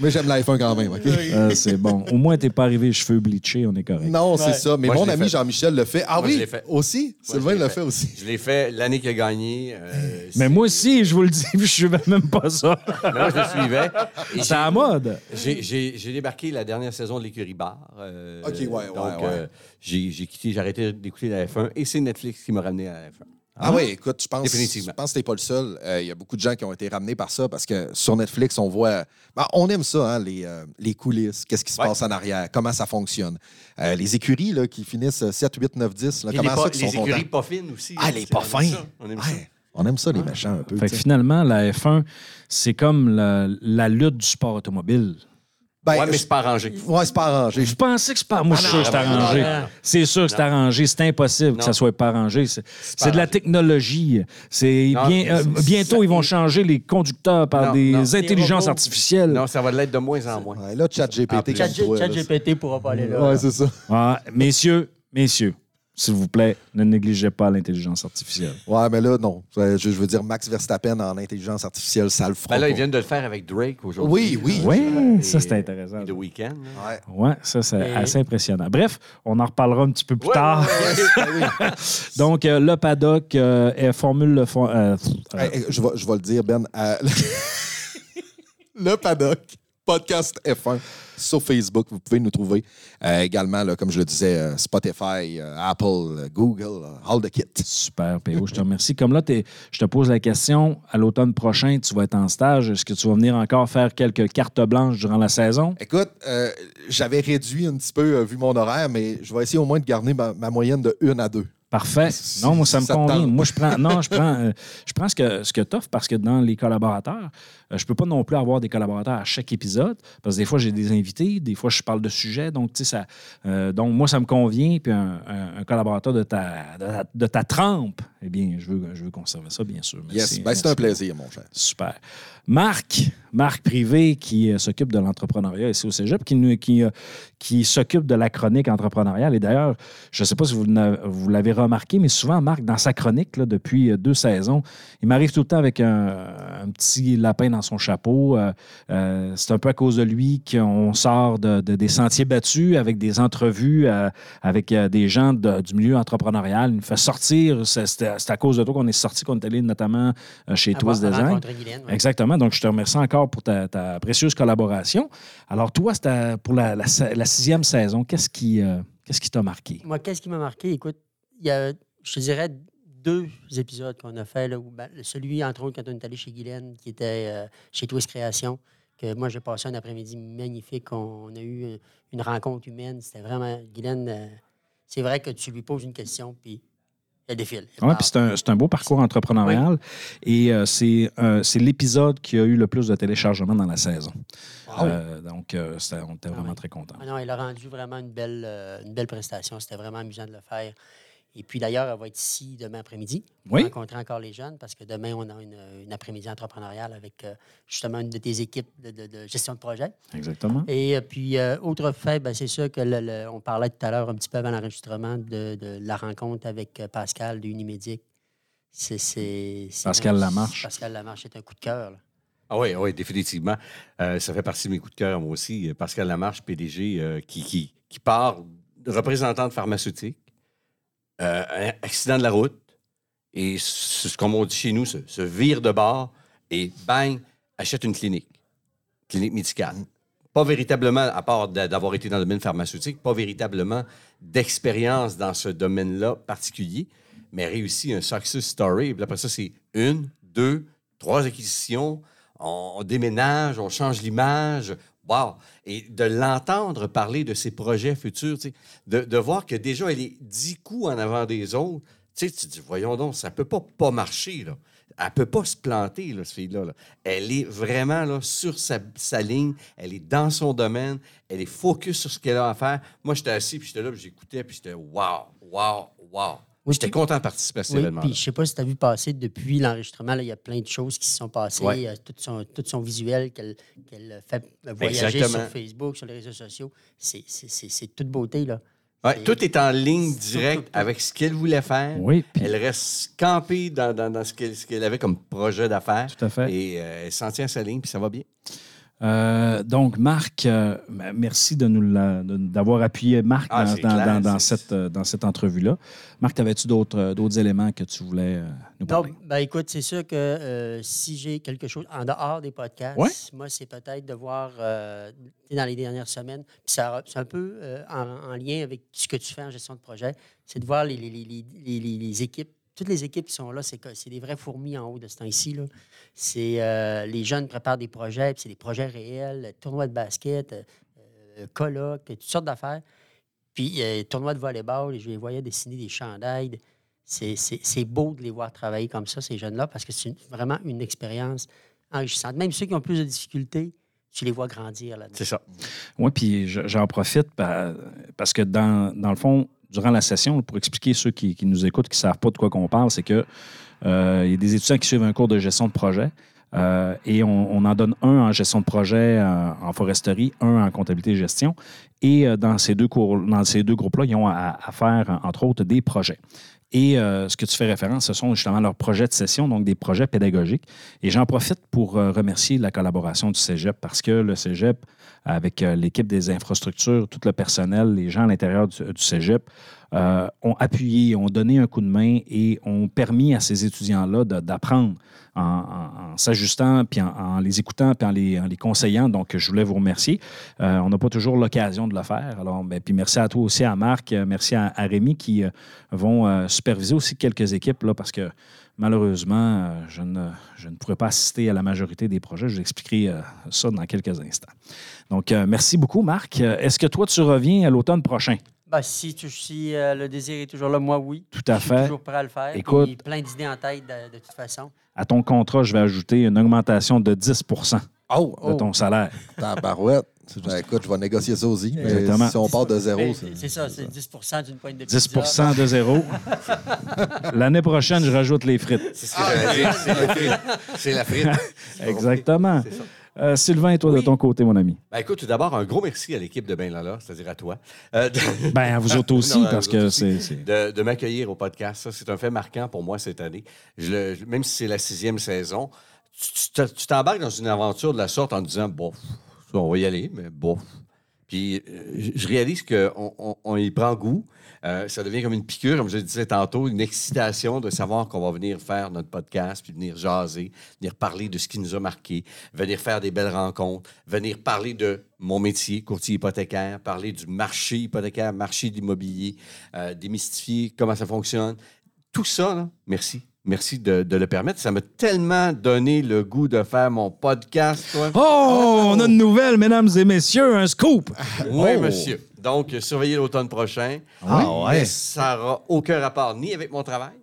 Speaker 4: Mais j'aime l'iPhone quand même, OK?
Speaker 2: Euh, c'est bon. Au moins, t'es pas arrivé cheveux bleachés, on est correct.
Speaker 4: Non, c'est ça. Mais
Speaker 3: Moi, je
Speaker 4: mon ami
Speaker 3: fait.
Speaker 4: Jean-Michel le fait. Ah
Speaker 3: Moi, je
Speaker 4: oui?
Speaker 3: l'ai fait.
Speaker 4: Aussi?
Speaker 3: je
Speaker 4: Sylvain le
Speaker 3: fait.
Speaker 4: fait aussi.
Speaker 3: Je l'ai fait l'année qu'il a gagné. euh,
Speaker 2: Mais moi aussi, je vous le dis, je suivais même pas ça.
Speaker 3: Moi, je le suivais. Et
Speaker 2: C'est à la mode.
Speaker 3: J'ai- débarqué la dernière saison de l'écurie bar. euh,
Speaker 4: OK, ouais, ouais,
Speaker 3: donc,
Speaker 4: ouais.
Speaker 3: euh, j'ai j'ai quitté, j'ai arrêté d'écouter la F1 et c'est Netflix qui m'a ramené à la F1.
Speaker 4: Ah oui, écoute, je pense, je pense que t'es pas le seul. Euh, Il y a beaucoup de gens qui ont été ramenés par ça parce que sur Netflix, on voit. Ben, on aime ça, hein, les, euh, les coulisses, qu'est-ce qui se
Speaker 3: Ouais.
Speaker 4: passe en arrière, comment ça fonctionne. Euh, les écuries là, qui finissent 7, 8, 9, 10, là,
Speaker 3: Et
Speaker 4: comment
Speaker 3: les,
Speaker 4: ça
Speaker 3: les écuries
Speaker 4: contents?
Speaker 3: pas fines aussi.
Speaker 4: Ah, les pas
Speaker 3: ça, On aime
Speaker 4: Ouais.
Speaker 3: ça.
Speaker 4: On aime ça, les méchants, un peu.
Speaker 2: Fait que finalement, la F1, c'est comme la, la lutte du sport automobile.
Speaker 4: Ben,
Speaker 3: ouais, mais c'est pas arrangé.
Speaker 4: Ouais, c'est pas arrangé.
Speaker 2: Je pensais que c'est pas. Moi, je suis sûr que c'est
Speaker 3: non,
Speaker 2: arrangé. C'est sûr que c'est arrangé. C'est impossible que ça soit pas arrangé. C'est de la technologie. C'est
Speaker 3: Non,
Speaker 2: bien. euh,
Speaker 3: c'est-
Speaker 2: bientôt, ils vont changer les conducteurs par
Speaker 3: Non,
Speaker 2: des
Speaker 3: non.
Speaker 2: intelligences
Speaker 5: robots.
Speaker 2: artificielles.
Speaker 3: Non, ça va l'être de moins en moins.
Speaker 4: Ouais, là, ChatGPT,
Speaker 3: Ah,
Speaker 4: comme
Speaker 5: Chat,
Speaker 4: toi, là,
Speaker 5: GPT pourra pas aller là.
Speaker 4: Ouais, c'est ça.
Speaker 2: Ah, messieurs, messieurs, s'il vous plaît, ne négligez pas l'intelligence artificielle.
Speaker 4: Ouais, mais là, non. Je, je veux dire, Max Verstappen en intelligence artificielle, ça le fera
Speaker 3: Ben là,
Speaker 4: pas.
Speaker 3: ils viennent de le faire avec Drake aujourd'hui.
Speaker 4: Oui, oui.
Speaker 2: Oui, ça, c'est intéressant.
Speaker 3: et The Weeknd. là.
Speaker 4: Ouais.
Speaker 2: Ouais, ça, c'est assez impressionnant. Bref, on en reparlera un petit peu plus
Speaker 3: Ouais,
Speaker 2: tard.
Speaker 3: ouais, ouais, ouais.
Speaker 2: Donc, euh, le paddock euh, est formule le fond. euh, euh,
Speaker 4: Hey, hey, je, vais, je vais le dire, Ben. euh, le paddock, podcast F1 sur Facebook. Vous pouvez nous trouver Euh, également, là, comme je le disais, euh, Spotify, euh, Apple, Google, all the kit.
Speaker 2: Super, PO, je te remercie. Comme là, t'es- je te pose la question, à l'automne prochain, tu vas être en stage. Est-ce que tu vas venir encore faire quelques cartes blanches durant la saison?
Speaker 4: Écoute, j'avais réduit un petit peu, vu mon horaire, mais je vais essayer au moins de garder ma, ma moyenne de une à deux.
Speaker 2: Parfait. Non, moi, ça me
Speaker 4: ça
Speaker 2: convient. Moi, je prends, non, je prends, euh, je prends ce que, ce que tu offres parce que dans les collaborateurs, je peux pas non plus avoir des collaborateurs à chaque épisode parce que des fois, j'ai des invités, des fois, je parle de sujets. Donc, tu sais, ça, euh, donc moi, ça me convient. Puis un, un- un collaborateur de ta, de, ta- de ta trempe, eh bien, je veux, je veux conserver ça, bien sûr.
Speaker 4: Yes,
Speaker 2: Merci,
Speaker 4: ben, c'est un plaisir, mon cher.
Speaker 2: Super. Marc, Marc Privé, qui euh, s'occupe de l'entrepreneuriat ici au Cégep, qui, nous- qui, euh, qui s'occupe de la chronique entrepreneuriale. Et d'ailleurs, je ne sais pas si vous, vous l'avez remarqué, mais souvent, Marc, dans sa chronique, là, depuis euh, deux saisons, il m'arrive tout le temps avec un, un petit lapin dans son chapeau. Euh, euh, c'est un peu à cause de lui qu'on sort de, de- des sentiers battus avec des entrevues euh, avec des gens de- du milieu entrepreneurial. Il nous fait sortir. C'est à cause de toi qu'on est sorti, qu'on est allé notamment chez Twist Design.
Speaker 5: ouais.
Speaker 2: Exactement. Donc, je te remercie encore pour ta, ta précieuse collaboration. Alors, toi, pour la, la sa- la sixième saison. Qu'est-ce qui euh, qu'est-ce qui t'a marqué?
Speaker 5: Moi, qu'est-ce qui m'a marqué? Écoute, il y a, je te dirais, deux épisodes qu'on a fait. Là, où, ben, celui, entre autres, quand on est allé chez Guylaine, qui était euh, chez Twist Création, que moi, j'ai passé un après-midi magnifique. On, a eu une, une rencontre humaine. C'était vraiment... Guylaine, euh, c'est vrai que tu lui poses une question, puis elle défile.
Speaker 2: Oui, puis c'est un, beau parcours entrepreneurial. Et euh, c'est euh, l'épisode qui a eu le plus de téléchargements dans la saison. Euh, donc, euh, on était vraiment
Speaker 5: oui.
Speaker 2: très contents.
Speaker 5: Ah non, elle a rendu vraiment une belle, euh, une belle prestation. C'était vraiment amusant de le faire. Et puis d'ailleurs, elle va être ici demain après-midi pour
Speaker 2: Oui.
Speaker 5: rencontrer encore les jeunes parce que demain, on a une, une après-midi entrepreneuriale avec euh, justement une de tes équipes de, de- de gestion de projet.
Speaker 2: Exactement.
Speaker 5: Et euh, puis, euh, autre fait, ben, c'est sûr que le- le- on parlait tout à l'heure, un petit peu avant l'enregistrement, de, de la rencontre avec Pascal de Unimédic. C'est, c'est, c'est
Speaker 2: Pascal
Speaker 5: un-
Speaker 2: Lamarche.
Speaker 5: Pascal Lamarche, c'est un coup de cœur.
Speaker 3: Ah oui, oui, définitivement. Euh, ça fait partie de mes coups de cœur, moi aussi. Pascal Lamarche, PDG, euh, qui, qui, qui part de représentant de pharmaceutique, euh, accident de la route, et ce qu'on dit chez nous, se, vire de bord et bang, achète une clinique, clinique médicale. Pas véritablement, à part d'a- d'avoir été dans le domaine pharmaceutique, pas véritablement d'expérience dans ce domaine-là particulier, mais réussit un success story. Après ça, c'est une, deux, trois acquisitions. On, on déménage, on change l'image. Wow! Et de l'entendre parler de ses projets futurs, de, de voir que déjà, elle est dix coups en avant des autres. Tu te dis, voyons donc, ça peut pas pas marcher, là. Elle peut pas se planter, là, cette fille-là. là. Elle est vraiment là, sur sa, sa ligne. Elle est dans son domaine. Elle est focus sur ce qu'elle a à faire. Moi, j'étais assis, puis j'étais là, puis j'écoutais, puis j'étais wow, wow, wow.
Speaker 5: Oui,
Speaker 3: j'étais content de participer à cet
Speaker 5: Oui,
Speaker 3: événement.
Speaker 5: puis je sais pas si tu as vu passer depuis l'enregistrement, là, il y a plein de choses qui se sont passées.
Speaker 3: Ouais.
Speaker 5: euh, tout, son, tout son visuel qu'elle fait voyager
Speaker 3: Exactement.
Speaker 5: sur Facebook, sur les réseaux sociaux, c'est- toute beauté. Là.
Speaker 3: Ouais, tout est en ligne directe avec ce qu'elle voulait faire.
Speaker 2: Oui, puis
Speaker 3: Elle reste campée dans, dans- dans ce qu'elle ce qu'elle avait comme projet d'affaires.
Speaker 2: tout à fait.
Speaker 3: Et euh, elle s'en tient à sa ligne, puis ça va bien.
Speaker 2: Euh, donc, Marc, euh, merci de nous la- de- d'avoir appuyé Marc
Speaker 3: Ah,
Speaker 2: dans,
Speaker 3: clair,
Speaker 2: cette, euh, dans cette entrevue-là. Marc, avais-tu d'autres d'autres éléments que tu voulais nous
Speaker 5: Non,
Speaker 2: parler?
Speaker 5: ben écoute, c'est sûr que euh, si j'ai quelque chose en dehors des podcasts,
Speaker 2: Ouais.
Speaker 5: moi, c'est peut-être de voir euh, dans les dernières semaines, puis ça- c'est un peu euh, en, en lien avec ce que tu fais en gestion de projet, c'est de voir les- les- les- les équipes. Toutes les équipes qui sont là, c'est des vraies fourmis en haut de ce temps-ci. euh, les jeunes préparent des projets, puis c'est des projets réels, tournois de basket, euh, euh, colloques, toutes sortes d'affaires. Puis euh, tournois de volleyball, je les voyais dessiner des chandails. C'est- beau de les voir travailler comme ça, ces jeunes-là, parce que c'est vraiment une expérience enrichissante. Même ceux qui ont plus de difficultés, tu les vois grandir là-dedans.
Speaker 3: C'est ça.
Speaker 2: Oui, puis je- j'en profite pa- parce que dans le fond, durant la session, pour expliquer ceux qui, qui nous écoutent, qui ne savent pas de quoi qu'on parle, c'est que euh, y a des étudiants qui suivent un cours de gestion de projet. euh, et on, en donne un en gestion de projet euh, en foresterie, un en comptabilité et gestion. Et euh, dans ces deux cours, dans ces deux groupes-là, ils ont à faire, entre autres, des projets. Et euh, ce que tu fais référence, ce sont justement leurs projets de session, donc des projets pédagogiques. Et j'en profite pour euh, remercier la collaboration du Cégep parce que le Cégep, avec euh, l'équipe des infrastructures, tout le personnel, les gens à l'intérieur du, du Cégep, euh, ont appuyé, ont donné un coup de main et ont permis à ces étudiants-là d'apprendre en, s'ajustant, puis en, les écoutant, puis en les, conseillant. Donc, je voulais vous remercier. Euh, on n'a pas toujours l'occasion de le faire. Alors, ben, puis merci à toi aussi, à Marc, euh, merci à, Rémi qui vont superviser aussi quelques équipes, là, parce que malheureusement, je, ne, je ne pourrais pas assister à la majorité des projets. Je vous expliquerai ça dans quelques instants. Donc, merci beaucoup, Marc. Est-ce que toi, tu reviens à l'automne prochain?
Speaker 5: Ben, si tu- si euh, le désir est toujours là, moi, oui.
Speaker 2: Tout à
Speaker 5: Je suis
Speaker 2: fait.
Speaker 5: toujours prêt à le faire.
Speaker 2: Écoute-
Speaker 5: Puis plein d'idées en tête de, de toute façon.
Speaker 2: À ton contrat, je vais ajouter une augmentation de 10
Speaker 4: Oh,
Speaker 2: de ton salaire.
Speaker 4: tabarouette. Ben, écoute, je vais négocier ça aussi. mais
Speaker 2: Exactement.
Speaker 4: si on part de zéro,
Speaker 5: Ben,
Speaker 4: c'est-
Speaker 5: c'est ça, c'est 10 d'une pointe de
Speaker 2: 10
Speaker 5: pizza.
Speaker 2: de zéro. L'année prochaine, je rajoute les frites.
Speaker 3: C'est ce que j'allais dire. C'est la frite. C'est la frite.
Speaker 2: Exactement.
Speaker 3: C'est ça.
Speaker 2: Euh, Sylvain, et toi, de ton côté, mon ami?
Speaker 3: Ben, écoute, tout d'abord, un gros merci à l'équipe de Ben Lala, c'est-à-dire à toi. Euh, de-
Speaker 2: Ben, à vous autres aussi,
Speaker 3: Non,
Speaker 2: parce que c'est.
Speaker 3: de, de m'accueillir au podcast. Ça, c'est un fait marquant pour moi cette année. Je le- je- même si c'est la sixième saison, tu t'embarques dans une aventure de la sorte en te disant, bon, on va y aller, mais bon. Puis euh, je- réalise qu'on on, y prend goût. Euh, ça devient comme une piqûre, comme je le disais tantôt, une excitation de savoir qu'on va venir faire notre podcast, puis venir jaser, venir parler de ce qui nous a marqué, venir faire des belles rencontres, venir parler de mon métier, courtier hypothécaire, parler du marché hypothécaire, marché de l'immobilier, euh, démystifier comment ça fonctionne. Tout ça, merci. Merci de, de le permettre. Ça m'a tellement donné le goût de faire mon podcast. toi.
Speaker 2: Oh, on a une nouvelle, mesdames et messieurs, un scoop.
Speaker 3: Oui,
Speaker 4: Oh.
Speaker 3: monsieur. Donc, surveillez l'automne prochain.
Speaker 4: Ah ouais.
Speaker 3: Mais ça n'aura aucun rapport ni avec mon travail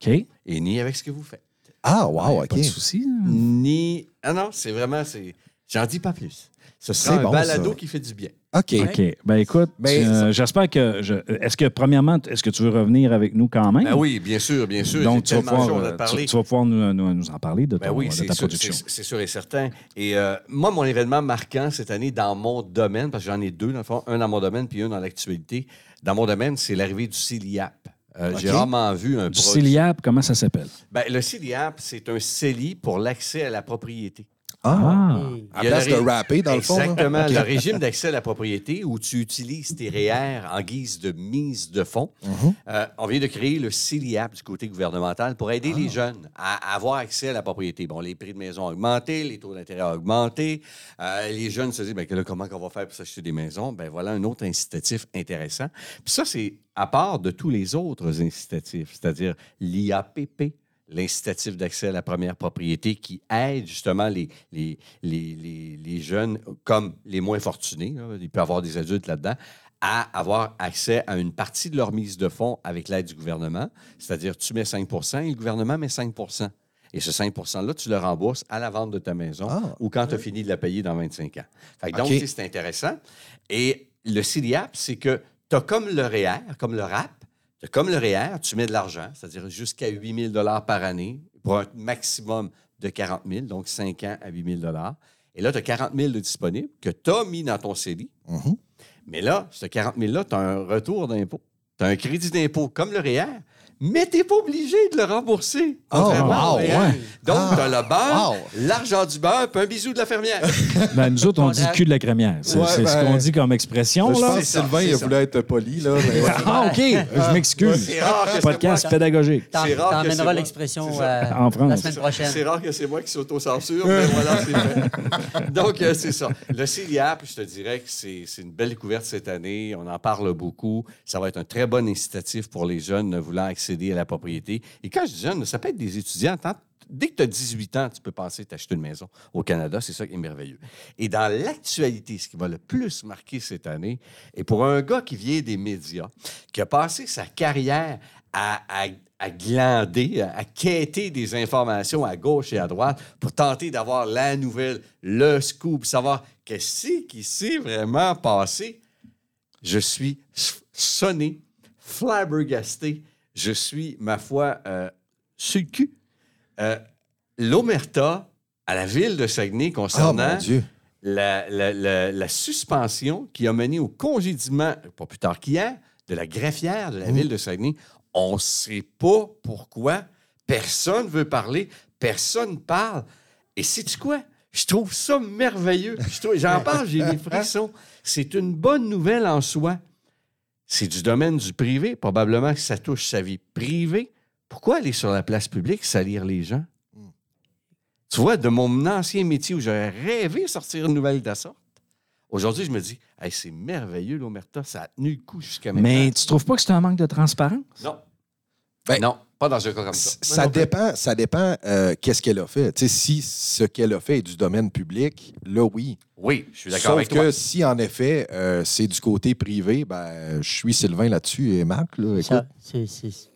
Speaker 2: OK.
Speaker 3: et ni avec ce que vous faites.
Speaker 4: Ah, wow,
Speaker 2: Pas
Speaker 4: OK.
Speaker 2: de souci. hein.
Speaker 3: Ni. Ah non, c'est vraiment. c'est J'en dis pas plus.
Speaker 4: C'est
Speaker 3: un
Speaker 4: bon,
Speaker 3: balado
Speaker 4: ça.
Speaker 3: qui fait du bien.
Speaker 4: OK.
Speaker 2: OK. Ben écoute,
Speaker 4: Mais-
Speaker 2: euh, j'espère que. je- Est-ce que, premièrement, est-ce que tu veux revenir avec nous quand même?
Speaker 3: Ben oui, bien sûr, bien sûr.
Speaker 2: Donc, tu
Speaker 3: J'ai
Speaker 2: vas, pouvoir, euh, tu, tu vas pouvoir nous, nous- nous en parler de,
Speaker 3: Ben
Speaker 2: ton-
Speaker 3: oui,
Speaker 2: de
Speaker 3: c'est
Speaker 2: ta
Speaker 3: sûr,
Speaker 2: production.
Speaker 3: c'est- c'est sûr et certain. Et euh, moi, mon événement marquant cette année dans mon domaine, parce que j'en ai deux, dans le fond, un dans mon domaine puis un dans l'actualité. Dans mon domaine, c'est l'arrivée du CILIAP. Euh, J'ai
Speaker 4: OK.
Speaker 3: rarement vu un
Speaker 2: Du
Speaker 3: produit-
Speaker 2: CILIAP, comment ça s'appelle?
Speaker 3: Ben, le CILIAP, c'est un CELI pour l'accès à la propriété.
Speaker 4: Ah.
Speaker 5: Et-
Speaker 4: À
Speaker 3: Il y a
Speaker 4: place
Speaker 3: le
Speaker 4: de rapper, dans le fond.
Speaker 3: Exactement. Le régime d'accès à la propriété où tu utilises tes REER en guise de mise de fonds.
Speaker 4: Mhm.
Speaker 3: Euh, on vient de créer le CILIAP du côté gouvernemental pour aider les jeunes à avoir accès à la propriété. Bon, les prix de maison ont augmenté, les taux d'intérêt ont augmenté. Euh, les jeunes se disent, ben, là, comment on va faire pour s'acheter des maisons? Ben voilà un autre incitatif intéressant. Puis ça, c'est à part de tous les autres incitatifs, c'est-à-dire l'IAPP, l'incitatif d'accès à la première propriété qui aide justement les, les, les, les, les jeunes comme les moins fortunés, là, il peut y avoir des adultes là-dedans, à avoir accès à une partie de leur mise de fonds avec l'aide du gouvernement. C'est-à-dire, tu mets 5% et le gouvernement met 5% et ce 5 $-là, tu le rembourses à la vente de ta maison
Speaker 4: Ah.
Speaker 3: ou quand tu as fini de la payer dans 25 ans. Fait que donc, c'est intéressant. Et le CILIAP, c'est que tu as comme le REER, comme le RAP, comme le REER, tu mets de l'argent, c'est-à-dire jusqu'à 8 000 par année pour un maximum de 40 000, donc 5 ans à 8 000 Et là, tu as 40 000 de disponibles que tu as mis dans ton CELI.
Speaker 4: Mhm.
Speaker 3: Mais là, ce 40 000-là, tu as un retour d'impôt. Tu as un crédit d'impôt comme le REER, mais tu n'es pas obligé de le rembourser.
Speaker 4: Oh, wow, ouais.
Speaker 3: Donc,
Speaker 4: Ah,
Speaker 3: tu as le beurre,
Speaker 4: wow.
Speaker 3: l'argent du beurre, puis un bisou de la fermière.
Speaker 2: Ben, nous autres, on dit cul de la crémière. C'est
Speaker 4: Ouais,
Speaker 2: ce
Speaker 4: ben,
Speaker 2: qu'on dit comme expression.
Speaker 4: Je
Speaker 2: là.
Speaker 4: pense que
Speaker 3: C'est ça,
Speaker 4: Sylvain, il voulu être poli, là. mais-
Speaker 2: Ah, OK. Je m'excuse.
Speaker 3: C'est rare que c'est
Speaker 2: Podcast pédagogique.
Speaker 3: C'est rare que c'est
Speaker 5: T'emmèneras
Speaker 3: moi.
Speaker 5: l'expression euh,
Speaker 2: En France.
Speaker 5: la semaine prochaine.
Speaker 3: C'est rare que c'est moi qui s'auto-censure, mais voilà, c'est fait. Donc, euh, c'est ça. Le CILIAP, je te dirais que c'est c'est une belle découverte cette année. On en parle beaucoup. Ça va être un très bon incitatif pour les jeunes voulant accéder à la propriété. Et quand je dis jeune, ça peut être des étudiants. Dès que tu as 18 ans, tu peux penser t'acheter une maison au Canada. C'est ça qui est merveilleux. Et dans l'actualité, ce qui m'a le plus marqué cette année, et pour un gars qui vient des médias, qui a passé sa carrière à, glander, à, à quêter des informations à gauche et à droite pour tenter d'avoir la nouvelle, le scoop, savoir qu'est-ce qui s'est vraiment passé, je suis sonné, flabbergasté. Je suis, ma foi, euh, sur le cul. Euh, L'Omerta, à la ville de Saguenay,
Speaker 4: Oh
Speaker 3: concernant
Speaker 4: Dieu.
Speaker 3: la, la- la- la suspension qui a mené au congédiement, pas plus tard qu'hier, de la greffière de la ville de Saguenay. On ne sait pas pourquoi. Personne veut parler. Personne parle. Et sais-tu quoi? Je trouve ça merveilleux. J'en parle, j'ai des frissons. C'est une bonne nouvelle en soi. C'est du domaine du privé. Probablement que ça touche sa vie privée. Pourquoi aller sur la place publique salir les gens? Tu vois, de mon ancien métier où j'aurais rêvé de sortir une nouvelle de la sorte, aujourd'hui, je me dis, Hey, c'est merveilleux, l'Omerta, ça a tenu le coup jusqu'à maintenant.
Speaker 2: Mais tu trouves pas que c'est un manque de transparence?
Speaker 3: Non.
Speaker 4: Ben,
Speaker 3: non, pas dans un cas comme ça.
Speaker 4: Ça dépend, ça dépend euh, qu'est-ce qu'elle a fait. Si ce qu'elle a fait est du domaine public, là, oui.
Speaker 3: Oui, je suis d'accord
Speaker 4: Sauf
Speaker 3: avec
Speaker 4: que
Speaker 3: toi.
Speaker 4: si, en effet, euh, c'est du côté privé, ben, je suis Sylvain là-dessus et Marc. Là, écoute.
Speaker 5: Ça, c'est- c'est-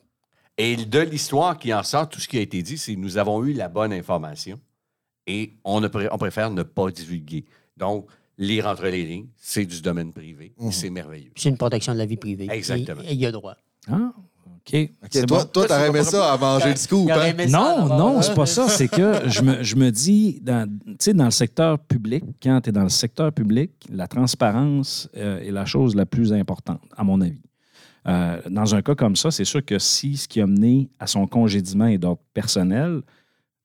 Speaker 3: Et de l'histoire qui en sort, tout ce qui a été dit, c'est que nous avons eu la bonne information et on, ne pré- on préfère ne pas divulguer. Donc, lire entre les lignes, c'est du domaine privé et
Speaker 4: Mhm.
Speaker 3: c'est merveilleux.
Speaker 5: c'est une protection de la vie privée.
Speaker 3: Exactement.
Speaker 5: Et et il y a droit.
Speaker 2: Ah, OK.
Speaker 4: OK,
Speaker 2: C'est
Speaker 4: toi,
Speaker 2: bon.
Speaker 4: toi, t'aurais
Speaker 3: tu
Speaker 4: aimé ça à manger le scoop. Hein?
Speaker 5: ça,
Speaker 2: Non, non, c'est pas ça. C'est que je me, je me dis, dans, tu sais, dans le secteur public, quand tu es dans le secteur public, la transparence euh, est la chose la plus importante, à mon avis. Euh, dans un cas comme ça, c'est sûr que si ce qui a mené à son congédiement est d'ordre personnel,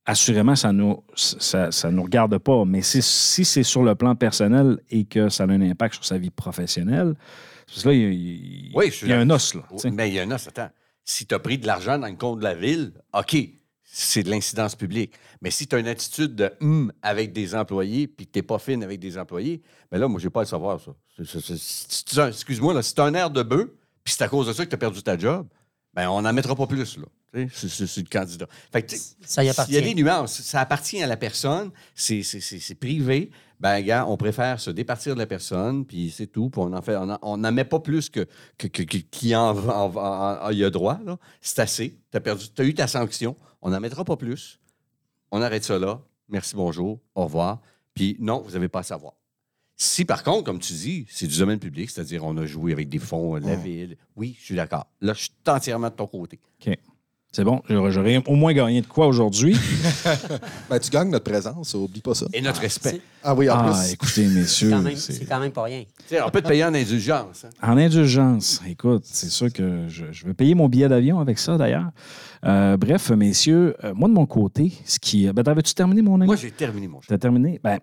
Speaker 2: assurément, ça nous, ça, ça nous regarde pas. Mais si, si c'est sur le plan personnel et que ça a un impact sur sa vie professionnelle, parce que là, il y a, il-
Speaker 3: Oui, je suis
Speaker 2: il y a un os, là.
Speaker 3: Mais il y a, attends. Si tu as pris de l'argent dans le compte de la ville, OK, c'est de l'incidence publique. Mais si tu as une attitude de hum avec des employés puis que tu n'es pas fine avec des employés, bien là, moi, je n'ai pas à le savoir, ça. C'est- c'est- c'est- Excuse-moi, as un air de bœuf puis c'est à cause de ça que tu as perdu ta job, ben on n'en mettra pas plus, là. C'est le candidat. Fait que,
Speaker 5: Ça y
Speaker 3: il y a
Speaker 5: appartient.
Speaker 3: des nuances. Ça appartient à la personne. C'est- privé. Ben, gars, on préfère se départir de la personne, puis c'est tout. Puis on fait, n'en met pas plus que, que, que- que- qui en, en- en- en- y a droit. là. C'est assez. Tu as, eu ta sanction. On n'en mettra pas plus. On arrête ça là. Merci, bonjour. Au revoir. Puis non, vous n'avez pas à savoir. Si, par contre, comme tu dis, c'est du domaine public, c'est-à-dire on a joué avec des fonds de la ville, oui, je suis d'accord. Là, je suis entièrement de ton côté.
Speaker 2: OK. C'est bon, j'aurais j'aurais au moins gagné de quoi aujourd'hui?
Speaker 4: Ben, tu gagnes notre présence, oublie pas ça.
Speaker 3: Et notre respect.
Speaker 5: C'est
Speaker 4: Ah oui, en
Speaker 2: Ah,
Speaker 4: plus.
Speaker 2: écoutez, messieurs, c'est-
Speaker 5: quand même pas rien.
Speaker 3: Tu sais, on peut te payer en indulgence. hein.
Speaker 2: en indulgence, écoute, c'est sûr que je, je vais payer mon billet d'avion avec ça, d'ailleurs. Euh, bref, messieurs, euh, moi, de mon côté, ce qui... Ben, t'avais-tu terminé, mon ami?
Speaker 3: Moi, j'ai terminé mon.
Speaker 2: T'as terminé? Ben,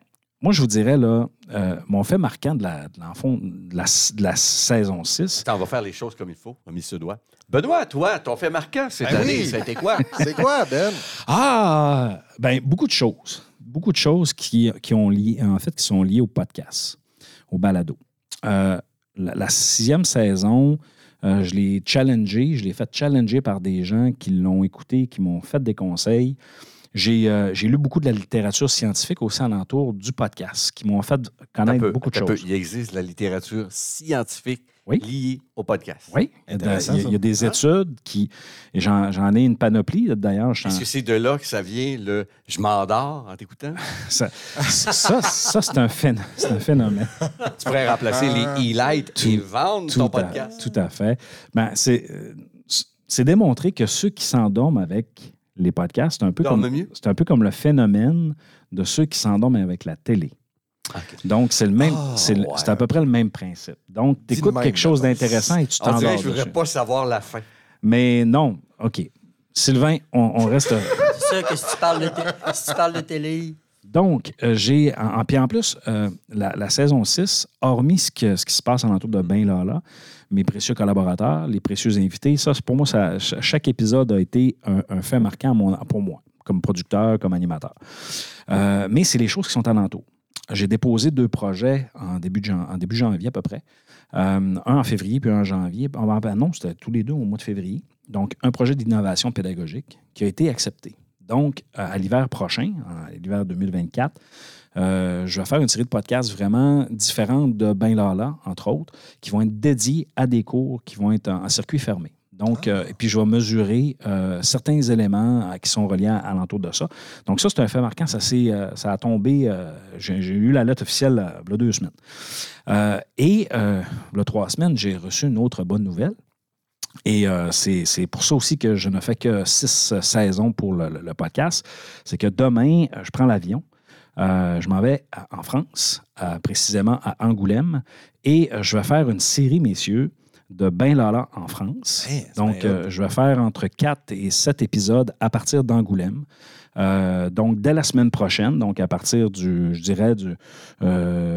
Speaker 2: moi, je vous dirais, là, euh, mon fait marquant de la, de l'enfant- de la, de la saison 6,
Speaker 3: Attends, on va faire les choses comme il faut, comme il se doit. Benoît, toi, ton fait marquant cette
Speaker 4: Ben
Speaker 3: année,
Speaker 4: oui.
Speaker 3: ça a été quoi?
Speaker 4: C'est quoi, Ben?
Speaker 2: Ah, ben beaucoup de choses. Beaucoup de choses qui, qui ont lié, en fait, qui sont liées au podcast, au balado. Euh, la, la sixième saison, euh, je l'ai challengé, je l'ai fait challenger par des gens qui l'ont écouté, qui m'ont fait des conseils. J'ai euh, j'ai lu beaucoup de la littérature scientifique aussi alentour du podcast, qui m'ont fait connaître
Speaker 3: peu,
Speaker 2: beaucoup de
Speaker 3: peu.
Speaker 2: choses.
Speaker 3: Il existe de la littérature scientifique
Speaker 2: Oui.
Speaker 3: liée au podcast.
Speaker 2: Oui, il y a-
Speaker 4: Intéressant,
Speaker 2: il y a, il y a
Speaker 4: ça.
Speaker 2: des études qui. J'en ai une panoplie, d'ailleurs.
Speaker 3: Est-ce que c'est de là que ça vient le « je m'endors en t'écoutant?
Speaker 2: Ça, ça, ça, c'est un, phénomène. »
Speaker 3: Tu pourrais remplacer les e-light et vendre ton
Speaker 2: Tout à,
Speaker 3: podcast.
Speaker 2: tout à fait. Ben, c'est, euh, c'est démontré que ceux qui s'endorment avec les podcasts, c'est un, peu comme,
Speaker 3: mieux?
Speaker 2: c'est un peu comme le phénomène de ceux qui s'endorment avec la télé. Donc, c'est le même,
Speaker 4: Ah,
Speaker 2: c'est, le-
Speaker 4: ouais.
Speaker 2: c'est à peu près le même principe. Donc, tu écoutes quelque chose d'intéressant et tu t'endors.
Speaker 3: je voudrais
Speaker 2: dessus.
Speaker 3: pas savoir la fin.
Speaker 2: Mais non, OK. Sylvain, on, on reste.
Speaker 5: C'est sûr que si tu parles de, si tu parles de télé,
Speaker 2: Donc, euh, j'ai. En, en- plus, euh, la, saison 6, hormis ce, qui se passe en entour de Ben Lala, mes précieux collaborateurs, les précieux invités, ça, pour moi, chaque épisode a été un, fait marquant pour moi, comme producteur, comme animateur. Euh, mais c'est les choses qui sont alentour. j'ai déposé deux projets en début, de janvier à peu près. Un en février puis un en janvier. Ah, ben non, c'était tous les deux au mois de février. Donc, un projet d'innovation pédagogique qui a été accepté. Donc, euh, à l'hiver prochain, à l'hiver 2024, euh, je vais faire une série de podcasts vraiment différentes de Ben Lala, entre autres, qui vont être dédiés à des cours qui vont être en, en circuit fermé. Donc, euh, et puis je vais mesurer euh, certains éléments euh, qui sont reliés à, l'entour de ça. Donc, ça, c'est un fait marquant. Ça, s'est, ça a tombé. j'ai, eu la lettre officielle il y a deux semaines. Et il y a trois semaines, j'ai reçu une autre bonne nouvelle. Et euh, c'est, pour ça aussi que je ne fais que six euh, saisons pour le, le- le podcast. C'est que demain, euh, je prends l'avion. Euh, je m'en vais en France, euh, précisément à Angoulême, et je vais faire une série, messieurs, de Ben Lala en France.
Speaker 4: Hey,
Speaker 2: Donc, euh, je vais faire entre 4 et 7 épisodes à partir d'Angoulême. Euh, donc, dès la semaine prochaine, donc à partir du, je dirais, du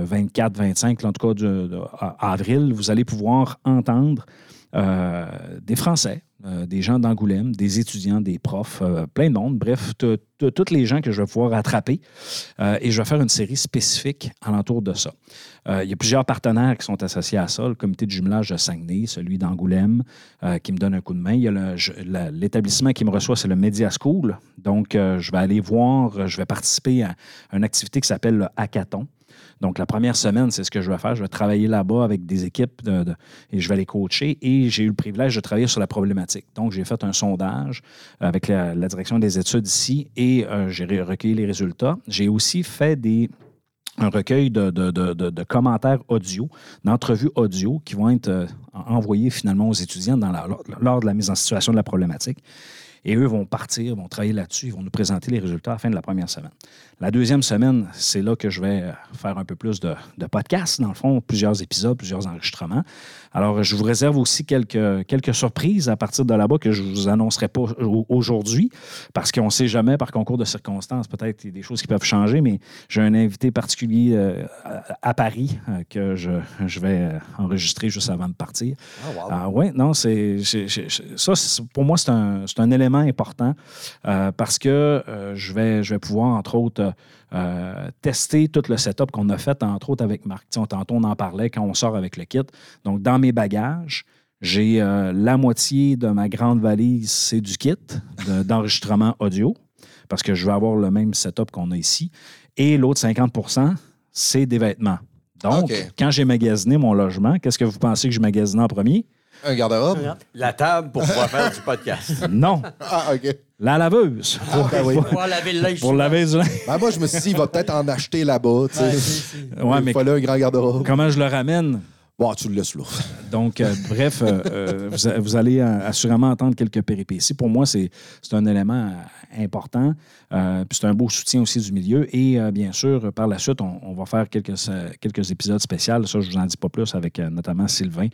Speaker 2: 24-25, en tout cas, du, de- avril, vous allez pouvoir entendre des Français, euh, des gens d'Angoulême, des étudiants, des profs, euh, plein de monde, bref, t- t- tous les gens que je vais pouvoir attraper. Euh, et je vais faire une série spécifique alentour de ça. Euh, il y a plusieurs partenaires qui sont associés à ça. Le comité de jumelage de Saguenay, celui d'Angoulême, euh, qui me donne un coup de main. Il y a l'établissement qui me reçoit, c'est le Media School. Donc, euh, je vais aller voir, euh, je vais participer à une activité qui s'appelle le Hackathon. Donc, la première semaine, c'est ce que je vais faire. Je vais travailler là-bas avec des équipes et je vais les coacher. Et j'ai eu le privilège de travailler sur la problématique. Donc, j'ai fait un sondage avec la, direction des études ici et euh, j'ai re- recueilli les résultats. J'ai aussi fait un recueil de, commentaires audio, d'entrevues audio qui vont être euh, en- envoyés finalement aux étudiants lors, lors de la mise en situation de la problématique. Et eux vont partir, vont travailler là-dessus, ils vont nous présenter les résultats à la fin de la première semaine. La deuxième semaine, c'est là que je vais euh, faire un peu plus de, de podcasts, dans le fond, plusieurs épisodes, plusieurs enregistrements. Alors, je vous réserve aussi quelques, quelques surprises à partir de là-bas que je ne vous annoncerai pas au- aujourd'hui, parce qu'on ne sait jamais, par concours de circonstances, peut-être qu'il y a des choses qui peuvent changer, mais j'ai un invité particulier euh, à, Paris euh, que je, je vais enregistrer juste avant de partir. Ah non, c'est- c'est- c'est- ça, pour moi, c'est un, un élément important parce que je, vais, je vais pouvoir, entre autres, euh, tester tout le setup qu'on a fait, entre autres, avec Marc. Tu sais, on- tantôt, on en parlait quand on sort avec le kit. Donc, dans mes bagages, j'ai euh, la moitié de ma grande valise, c'est du kit de- d'enregistrement audio parce que je vais avoir le même setup qu'on a ici. Et l'autre 50% c'est des vêtements. Donc, quand j'ai magasiné mon logement, qu'est-ce que vous pensez que je magasinais en premier?
Speaker 4: Un garde-robe?
Speaker 3: La table pour pouvoir faire du podcast.
Speaker 2: Non,
Speaker 4: Ah, OK.
Speaker 2: La laveuse. Pour,
Speaker 4: ben oui.
Speaker 2: pour-
Speaker 5: Pour laver le linge.
Speaker 2: pour laver du linge.
Speaker 4: Ben, moi, je me suis dit, il va peut-être en acheter là-bas. tu sais.
Speaker 5: Ouais,
Speaker 4: il
Speaker 2: mais
Speaker 4: fallait un grand garde-robe.
Speaker 2: comment je le ramène?
Speaker 4: Bon, tu le laisses là.
Speaker 2: Donc, euh, bref, euh, euh, vous, allez assurément entendre quelques péripéties. Pour moi, c'est c'est un élément important. Euh, puis c'est un beau soutien aussi du milieu. Et euh, bien sûr, par la suite, on, va faire quelques, euh, quelques épisodes spéciaux. Ça, je vous en dis pas plus avec notamment Sylvain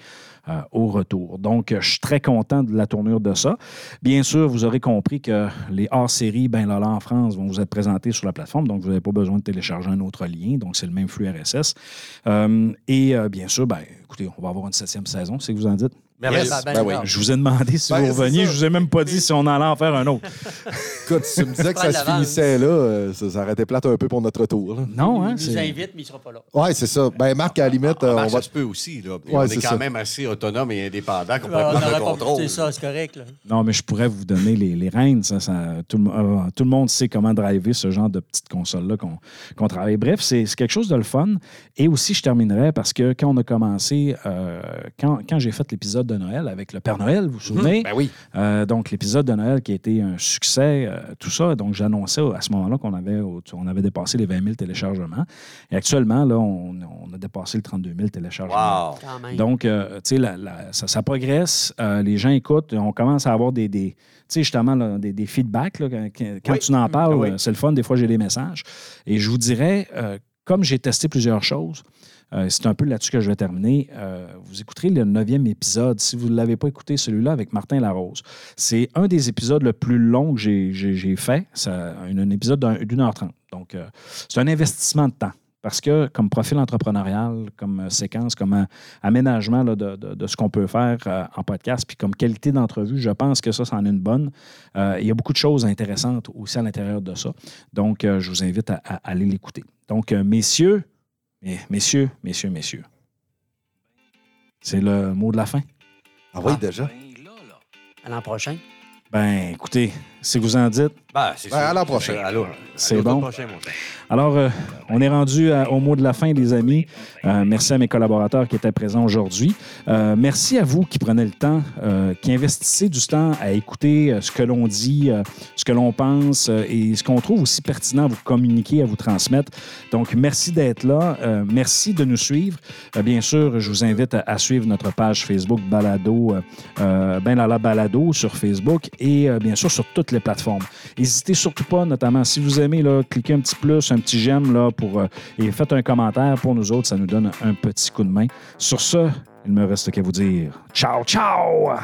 Speaker 2: au retour. Donc, je suis très content de la tournure de ça. Bien sûr, vous aurez compris que les hors-séries Ben Lala en France vont vous être présentés sur la plateforme. Donc, vous n'avez pas besoin de télécharger un autre lien. Donc, c'est le même flux RSS. Et bien sûr, ben, écoutez, on va avoir une septième saison, c'est que vous en dites.
Speaker 3: Merveilleux.
Speaker 5: Ben, ben,
Speaker 4: Ben oui.
Speaker 5: regarde.
Speaker 2: Je vous ai demandé si
Speaker 4: Ben,
Speaker 2: vous
Speaker 4: c'est
Speaker 2: reveniez. Je vous ai même pas dit si on allait en faire un autre.
Speaker 4: Écoute, si tu me disais que ça se finissait là, euh, ça, ça aurait été plate un peu pour notre retour. là.
Speaker 2: Non, hein?
Speaker 5: Il nous invite, mais il ne sera pas là.
Speaker 4: Ouais, c'est ça. Ben, Marc, à la limite, euh,
Speaker 3: Ah,
Speaker 4: on
Speaker 3: Marc,
Speaker 4: va.
Speaker 3: ça se peut aussi. Là.
Speaker 4: Ouais,
Speaker 3: on est
Speaker 4: c'est
Speaker 3: quand
Speaker 4: ça.
Speaker 3: même assez autonome et indépendant qu'on peut
Speaker 5: on
Speaker 3: prendre le contrôle.
Speaker 5: C'est ça, c'est correct. Là.
Speaker 2: Non, mais je pourrais vous donner les, les rênes. Ça, ça- tout, le, euh, tout le monde sait comment driver ce genre de petite console-là qu'on qu'on travaille. Bref, c'est c'est quelque chose de le fun. Et aussi, je terminerai parce que quand on a commencé, euh, quand, quand j'ai fait l'épisode de Noël avec le Père Noël, vous vous souvenez?
Speaker 4: Ben oui.
Speaker 2: Euh, donc, l'épisode de Noël qui a été un succès, euh, tout ça. Donc, j'annonçais à ce moment-là qu'on avait, on avait dépassé les 20 000 téléchargements. Et actuellement, là, on, on a dépassé le 32 000 téléchargements.
Speaker 3: Wow.
Speaker 5: Quand même.
Speaker 2: Donc, euh, tu sais, ça, ça progresse. euh, les gens écoutent. On commence à avoir des, des- tu sais, justement, là, des, des feedbacks. là, quand quand
Speaker 3: Oui.
Speaker 2: tu en parles,
Speaker 3: Oui.
Speaker 2: c'est le fun. Des fois, j'ai des messages. Et je vous dirais, euh, comme j'ai testé plusieurs choses, euh, c'est un peu là-dessus que je vais terminer. Euh, vous écouterez le neuvième épisode, si vous ne l'avez pas écouté, celui-là avec Martin Larose. C'est un des épisodes le plus long que j'ai- fait. C'est un, épisode d'un- d'une heure trente. Donc, euh, c'est un investissement de temps. Parce que comme profil entrepreneurial, comme séquence, comme aménagement de, ce qu'on peut faire en podcast, puis comme qualité d'entrevue, je pense que ça, c'en est une bonne. Il y a beaucoup de choses intéressantes aussi à l'intérieur de ça. Donc, je vous invite à, aller l'écouter. Donc, messieurs, eh, messieurs, messieurs, messieurs, c'est le mot de la fin?
Speaker 4: Ah oui, déjà.
Speaker 5: À l'an prochain.
Speaker 2: Ben, écoutez, si vous en dites,
Speaker 3: Ben, c'est
Speaker 4: Ben,
Speaker 3: sûr.
Speaker 4: à l'an prochain.
Speaker 3: Allô.
Speaker 2: C'est bon.
Speaker 3: prochain.
Speaker 2: Alors, euh, on est rendu à- au mot de la fin, les amis. Euh, merci à mes collaborateurs qui étaient présents aujourd'hui. Euh, merci à vous qui prenez le temps, euh, qui investissez du temps à écouter euh, ce que l'on dit, euh, ce que l'on pense euh, et ce qu'on trouve aussi pertinent à vous communiquer, à vous transmettre. Donc, merci d'être là. Euh, merci de nous suivre. Euh, bien sûr, je vous invite à, à suivre notre page Facebook Balado, euh, euh, Ben Lala Balado sur Facebook et euh, bien sûr sur toutes les plateformes. N'hésitez surtout pas, notamment si vous aimez, là, cliquez un petit plus, un petit j'aime là, pour, euh, et faites un commentaire pour nous autres. Ça nous donne un petit coup de main. Sur ce, il me reste qu'à vous dire ciao, ciao!